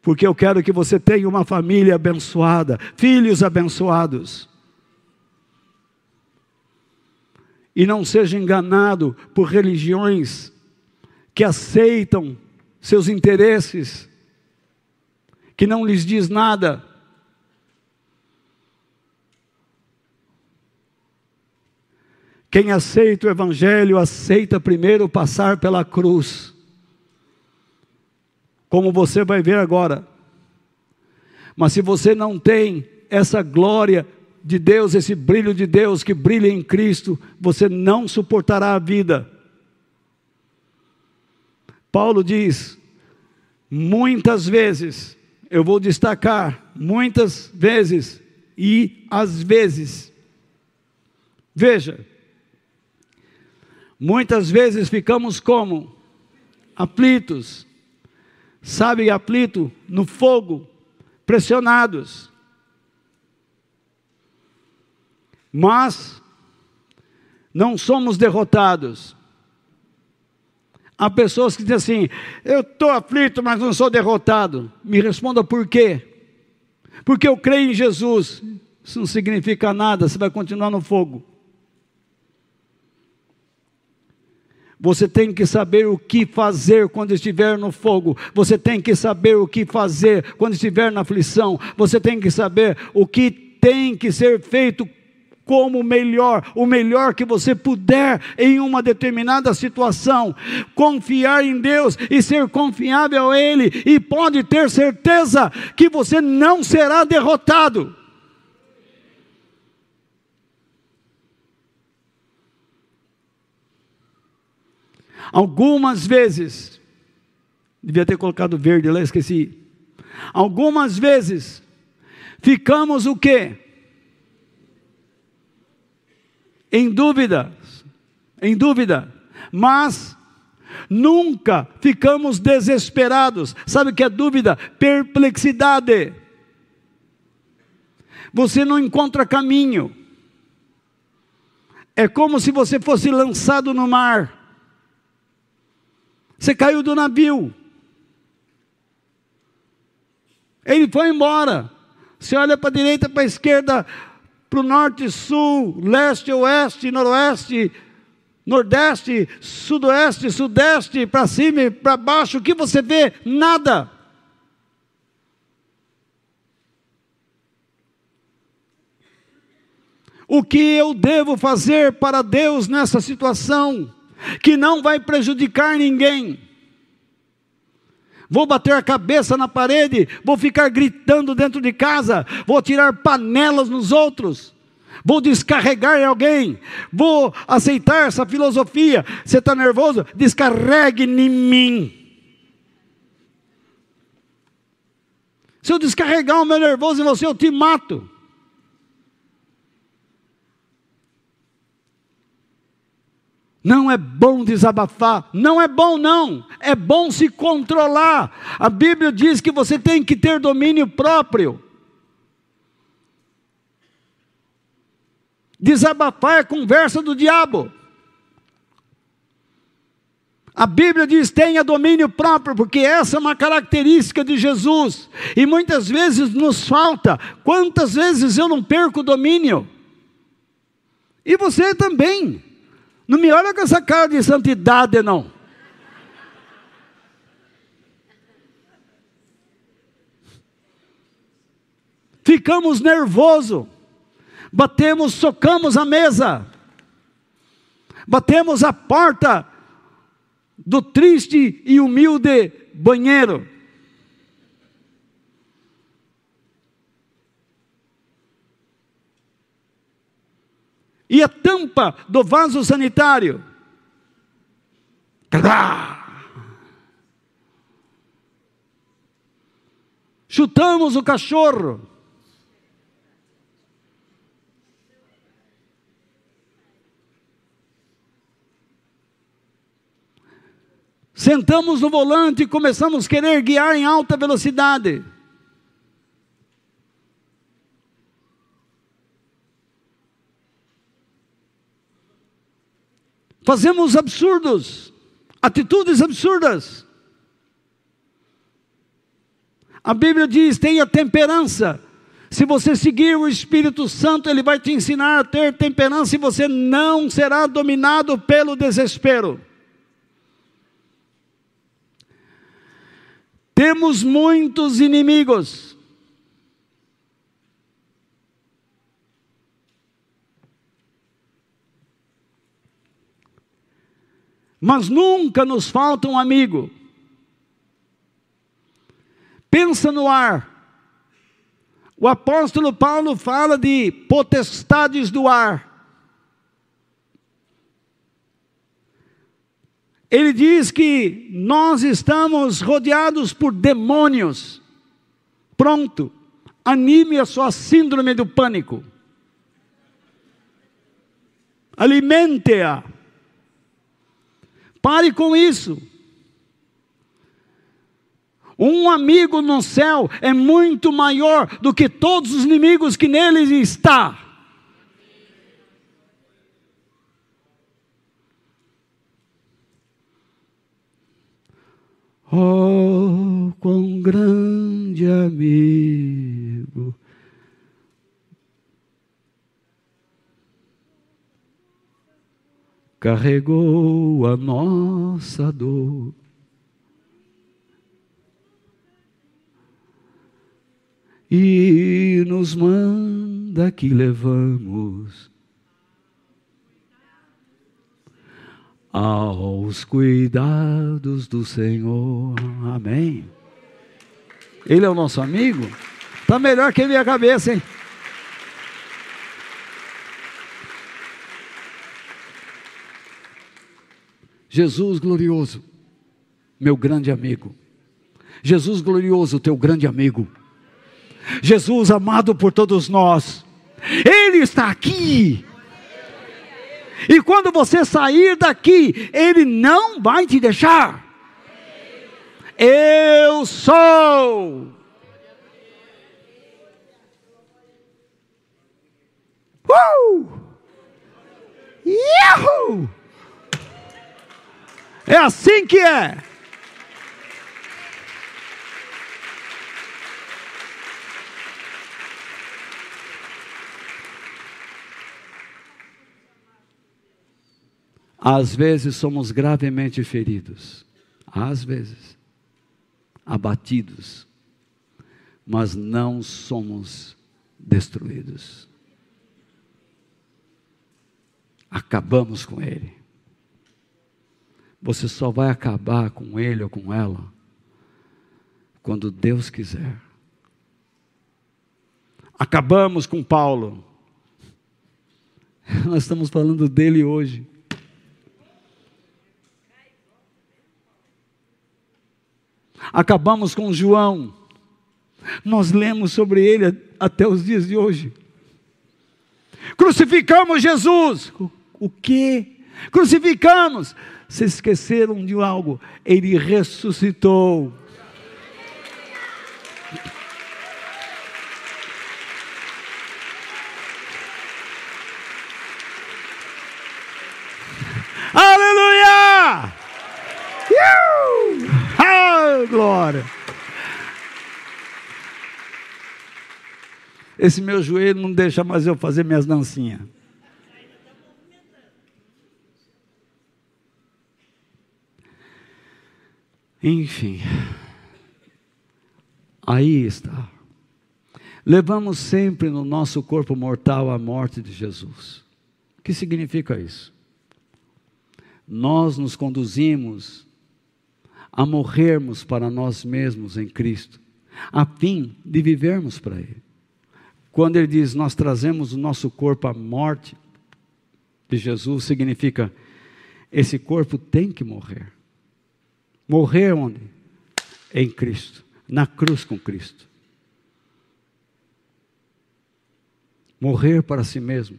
Porque eu quero que você tenha uma família abençoada, filhos abençoados. E não seja enganado por religiões que aceitam seus interesses que não lhes diz nada. Quem aceita o Evangelho, aceita primeiro passar pela cruz. Como você vai ver agora. Mas se você não tem essa glória de Deus, esse brilho de Deus que brilha em Cristo, você não suportará a vida. Paulo diz: muitas vezes eu vou destacar muitas vezes e às vezes. Veja, muitas vezes ficamos como aflitos, sabe, aflito no fogo, pressionados. Mas não somos derrotados. Há pessoas que dizem assim: eu estou aflito, mas não sou derrotado. Me responda por quê? Porque eu creio em Jesus. Isso não significa nada, você vai continuar no fogo. Você tem que saber o que fazer quando estiver no fogo. Você tem que saber o que fazer quando estiver na aflição. Você tem que saber o que tem que ser feito como melhor, o melhor que você puder em uma determinada situação. Confiar em Deus e ser confiável a Ele, e pode ter certeza que você não será derrotado. Algumas vezes, devia ter colocado verde lá, esqueci. Algumas vezes, ficamos o quê? Em dúvida, em dúvida, mas nunca ficamos desesperados. Sabe o que é dúvida? Perplexidade. Você não encontra caminho. É como se você fosse lançado no mar. Você caiu do navio. Ele foi embora. Você olha para a direita, para a esquerda, para o norte, sul, leste, oeste, noroeste, nordeste, sudoeste, sudeste, para cima para baixo, o que você vê? Nada. O que eu devo fazer para Deus nessa situação, que não vai prejudicar ninguém? Vou bater a cabeça na parede, vou ficar gritando dentro de casa, vou tirar panelas nos outros, Vou descarregar em alguém, vou aceitar essa filosofia. Você está nervoso? Descarregue em mim. Se eu descarregar o meu nervoso em você, eu te mato. Não é bom desabafar, não é bom, não, é bom se controlar. A Bíblia diz que você tem que ter domínio próprio. Desabafar é conversa do diabo. A Bíblia diz: tenha domínio próprio, porque essa é uma característica de Jesus. E muitas vezes nos falta. Quantas vezes eu não perco o domínio? E você também. Não me olha com essa cara de santidade, não. Ficamos nervosos, batemos, socamos a mesa, batemos a porta do triste e humilde banheiro. E a tampa do vaso sanitário. Chutamos o cachorro. Sentamos no volante e começamos a querer guiar em alta velocidade. Fazemos absurdos, atitudes absurdas. A Bíblia diz: tenha temperança. Se você seguir o Espírito Santo, ele vai te ensinar a ter temperança e você não será dominado pelo desespero. Temos muitos inimigos. Mas nunca nos falta um amigo. Pensa no ar. O apóstolo Paulo fala de potestades do ar. Ele diz que nós estamos rodeados por demônios. Pronto, anime a sua síndrome do pânico. Alimente-a. Pare com isso. Um amigo no céu é muito maior do que todos os inimigos que nele está. Oh, quão grande amigo. Carregou a nossa dor. E nos manda que levamos aos cuidados do Senhor. Amém. Ele é o nosso amigo? Está melhor que a minha cabeça, hein? Jesus glorioso, meu grande amigo. Jesus glorioso, teu grande amigo. Jesus amado por todos nós. Ele está aqui. E quando você sair daqui, Ele não vai te deixar. Eu sou. Uh! Yahoo! É assim que é. Às vezes somos gravemente feridos, às vezes, abatidos, mas não somos destruídos. Acabamos com ele. Você só vai acabar com ele ou com ela quando Deus quiser. Acabamos com Paulo. Nós estamos falando dele hoje. Acabamos com João. Nós lemos sobre ele até os dias de hoje. Crucificamos Jesus. O, o que? Crucificamos. Vocês esqueceram de algo? Ele ressuscitou. Aleluia! Uh! Ah, glória! Esse meu joelho não deixa mais eu fazer minhas dancinhas. Enfim, aí está. Levamos sempre no nosso corpo mortal a morte de Jesus. O que significa isso? Nós nos conduzimos a morrermos para nós mesmos em Cristo, a fim de vivermos para Ele. Quando Ele diz nós trazemos o nosso corpo à morte de Jesus, significa esse corpo tem que morrer. Morrer onde? Em Cristo, na cruz com Cristo. Morrer para si mesmo.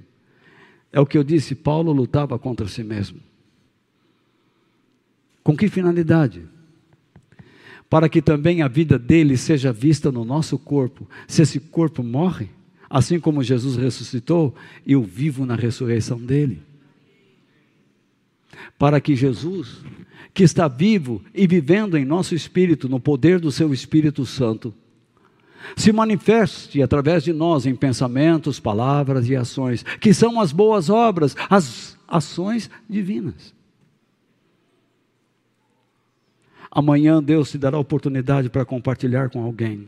É o que eu disse, Paulo lutava contra si mesmo. Com que finalidade? Para que também a vida dele seja vista no nosso corpo. Se esse corpo morre, assim como Jesus ressuscitou, eu vivo na ressurreição dele. Para que Jesus que está vivo e vivendo em nosso espírito, no poder do seu Espírito Santo, se manifeste através de nós em pensamentos, palavras e ações, que são as boas obras, as ações divinas. Amanhã Deus te dará oportunidade para compartilhar com alguém.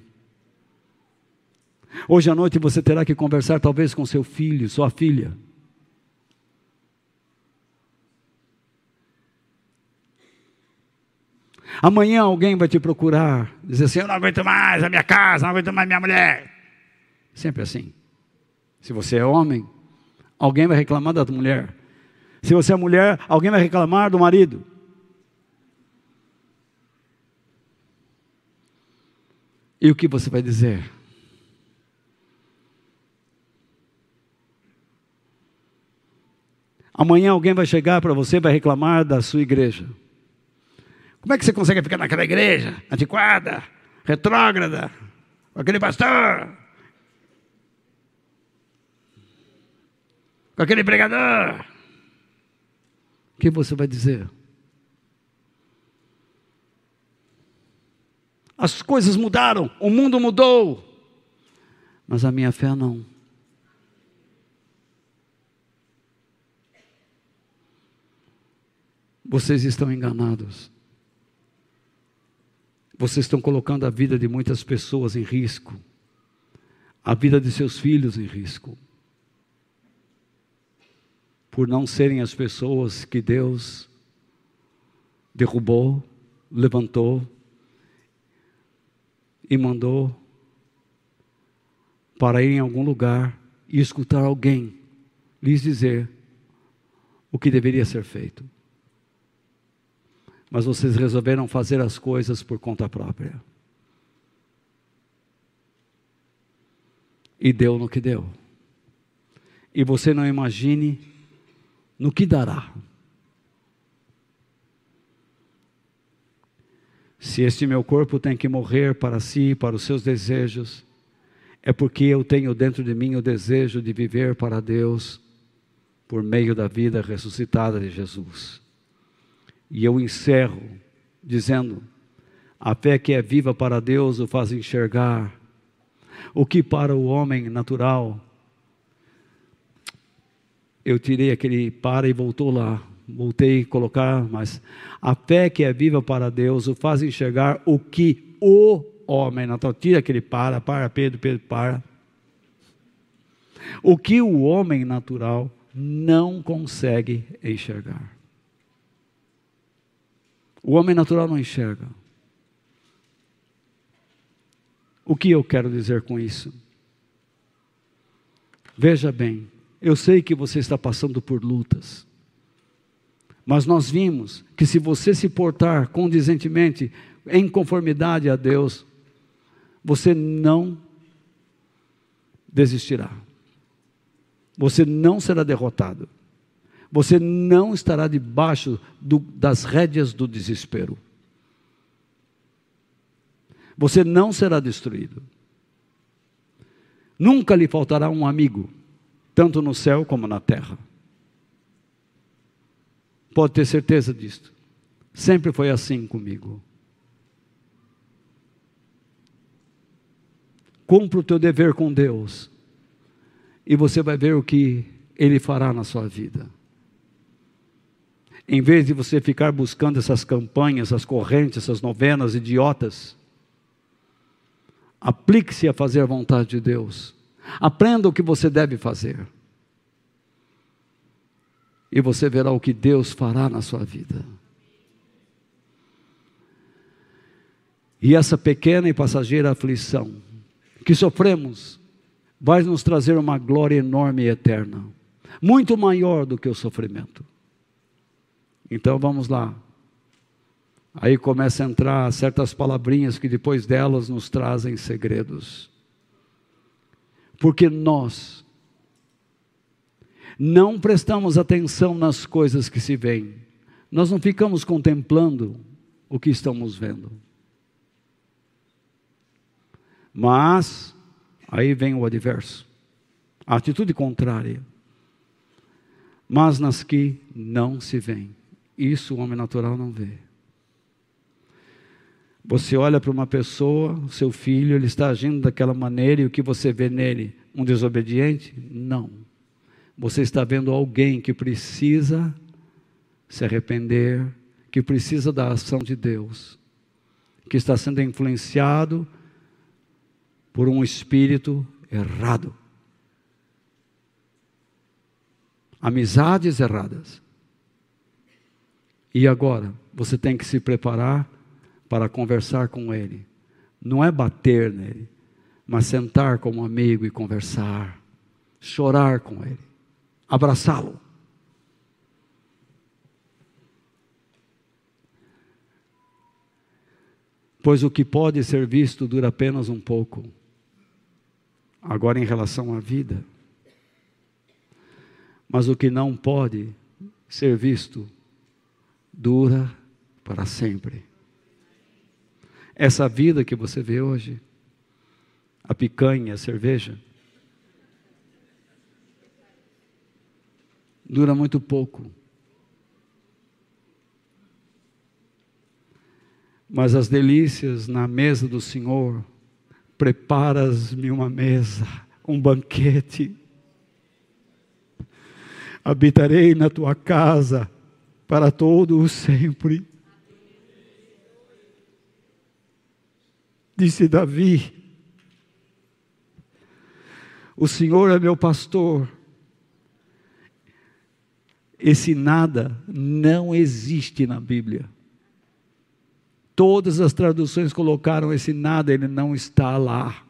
Hoje à noite você terá que conversar talvez com seu filho, sua filha. Amanhã alguém vai te procurar, dizer assim: Eu não aguento mais a minha casa, não aguento mais minha mulher. Sempre assim. Se você é homem, alguém vai reclamar da mulher. Se você é mulher, alguém vai reclamar do marido. E o que você vai dizer? Amanhã alguém vai chegar para você e vai reclamar da sua igreja. Como é que você consegue ficar naquela igreja antiquada, retrógrada, com aquele pastor, com aquele pregador? O que você vai dizer? As coisas mudaram, o mundo mudou, mas a minha fé não. Vocês estão enganados. Vocês estão colocando a vida de muitas pessoas em risco, a vida de seus filhos em risco, por não serem as pessoas que Deus derrubou, levantou e mandou para ir em algum lugar e escutar alguém lhes dizer o que deveria ser feito mas vocês resolveram fazer as coisas por conta própria. E deu no que deu. E você não imagine no que dará. Se este meu corpo tem que morrer para si, para os seus desejos, é porque eu tenho dentro de mim o desejo de viver para Deus por meio da vida ressuscitada de Jesus. E eu encerro dizendo: a fé que é viva para Deus o faz enxergar o que para o homem natural. Eu tirei aquele para e voltou lá. Voltei a colocar, mas a fé que é viva para Deus o faz enxergar o que o homem natural. Tira aquele para, para, Pedro, Pedro, para. O que o homem natural não consegue enxergar. O homem natural não enxerga. O que eu quero dizer com isso? Veja bem, Eu sei que você está passando por lutas. Mas nós vimos que se você se portar condizentemente, em conformidade a Deus, você não desistirá. Você não será derrotado. Você não estará debaixo do, das rédeas do desespero. Você não será destruído. Nunca lhe faltará um amigo, tanto no céu como na terra. Pode ter certeza disto. Sempre foi assim comigo. Cumpra o teu dever com Deus, e você vai ver o que Ele fará na sua vida. Em vez de você ficar buscando essas campanhas, essas correntes, essas novenas idiotas, aplique-se a fazer a vontade de Deus. Aprenda o que você deve fazer. E você verá o que Deus fará na sua vida. E essa pequena e passageira aflição que sofremos vai nos trazer uma glória enorme e eterna, muito maior do que o sofrimento. Então vamos lá. Aí começa a entrar certas palavrinhas que depois delas nos trazem segredos. Porque nós não prestamos atenção nas coisas que se veem, nós não ficamos contemplando o que estamos vendo. Mas, aí vem o adverso, a atitude contrária. Mas nas que não se vêem. Isso o homem natural não vê. Você olha para uma pessoa, seu filho, ele está agindo daquela maneira e o que você vê nele? Um desobediente? Não. Você está vendo alguém que precisa se arrepender, que precisa da ação de Deus, que está sendo influenciado por um espírito errado. Amizades erradas. E agora, você tem que se preparar para conversar com ele. Não é bater nele, mas sentar como amigo e conversar, chorar com ele, abraçá-lo. Pois o que pode ser visto dura apenas um pouco. Agora, em relação à vida. Mas o que não pode ser visto dura para sempre. Essa vida que você vê hoje, a picanha, a cerveja, dura muito pouco. Mas as delícias na mesa do Senhor, preparas-me uma mesa, um banquete. Habitarei na tua casa para todo o sempre. Disse Davi: O Senhor é meu pastor. Esse nada não existe na Bíblia. Todas as traduções colocaram esse nada, ele não está lá.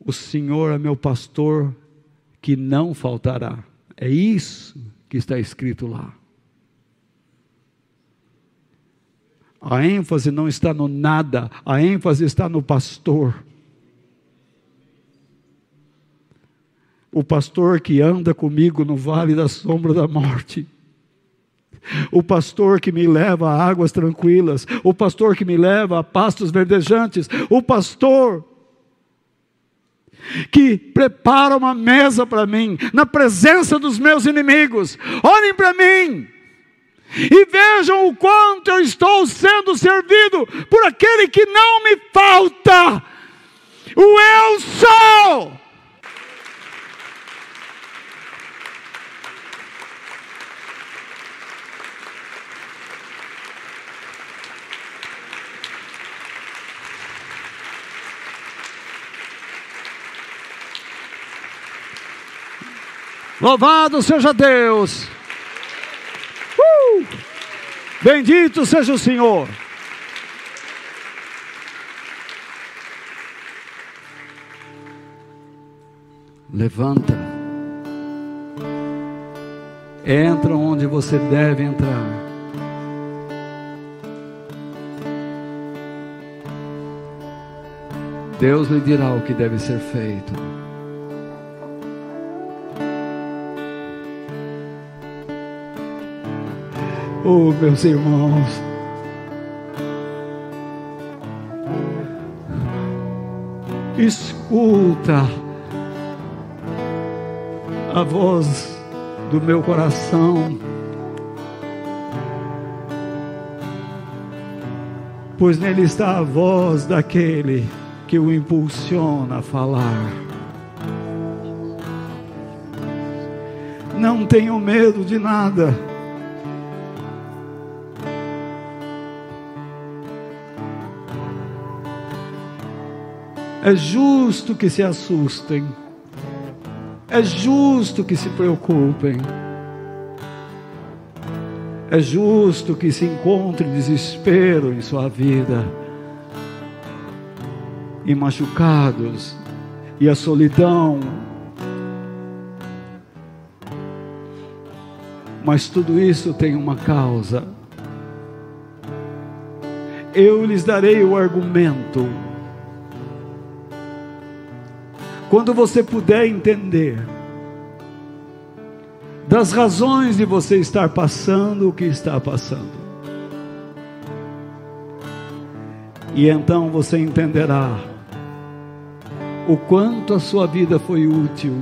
O Senhor é meu pastor, que não faltará. É isso que está escrito lá. A ênfase não está no nada, a ênfase está no pastor. O pastor que anda comigo no vale da sombra da morte. O pastor que me leva a águas tranquilas, o pastor que me leva a pastos verdejantes, o pastor que prepara uma mesa para mim, na presença dos meus inimigos. Olhem para mim e vejam o quanto eu estou sendo servido por aquele que não me falta. O eu sou. Louvado seja Deus. Uh! Bendito seja o Senhor. Levanta. Entra onde você deve entrar. Deus lhe dirá o que deve ser feito. Oh, meus irmãos, escuta a voz do meu coração, pois nele está a voz daquele que o impulsiona a falar. Não tenho medo de nada. É justo que se assustem. É justo que se preocupem. É justo que se encontre desespero em sua vida. E machucados. E a solidão. Mas tudo isso tem uma causa. Eu lhes darei o argumento quando você puder entender das razões de você estar passando o que está passando. E então você entenderá o quanto a sua vida foi útil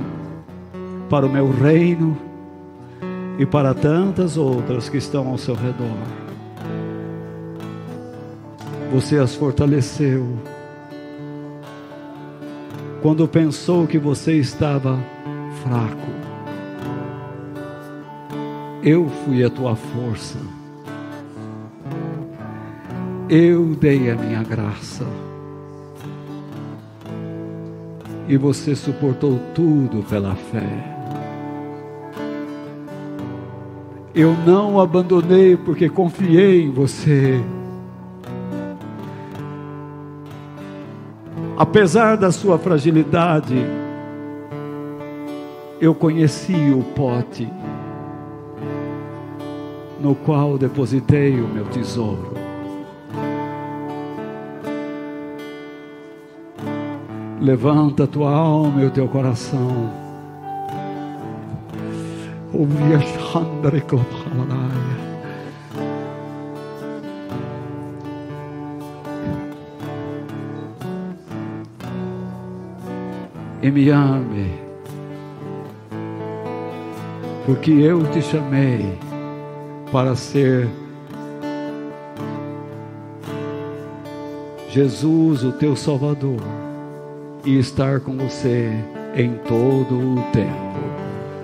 para o meu reino e para tantas outras que estão ao seu redor. Você as fortaleceu quando pensou que você estava fraco. Eu fui a tua força. Eu dei a minha graça. E você suportou tudo pela fé. Eu não abandonei porque confiei em você. Apesar da sua fragilidade, eu conheci o pote no qual depositei o meu tesouro. Levanta tua alma e o teu coração. Ouvi a Chandra e me ame, porque eu te chamei para ser Jesus, o teu Salvador, e estar com você em todo o tempo.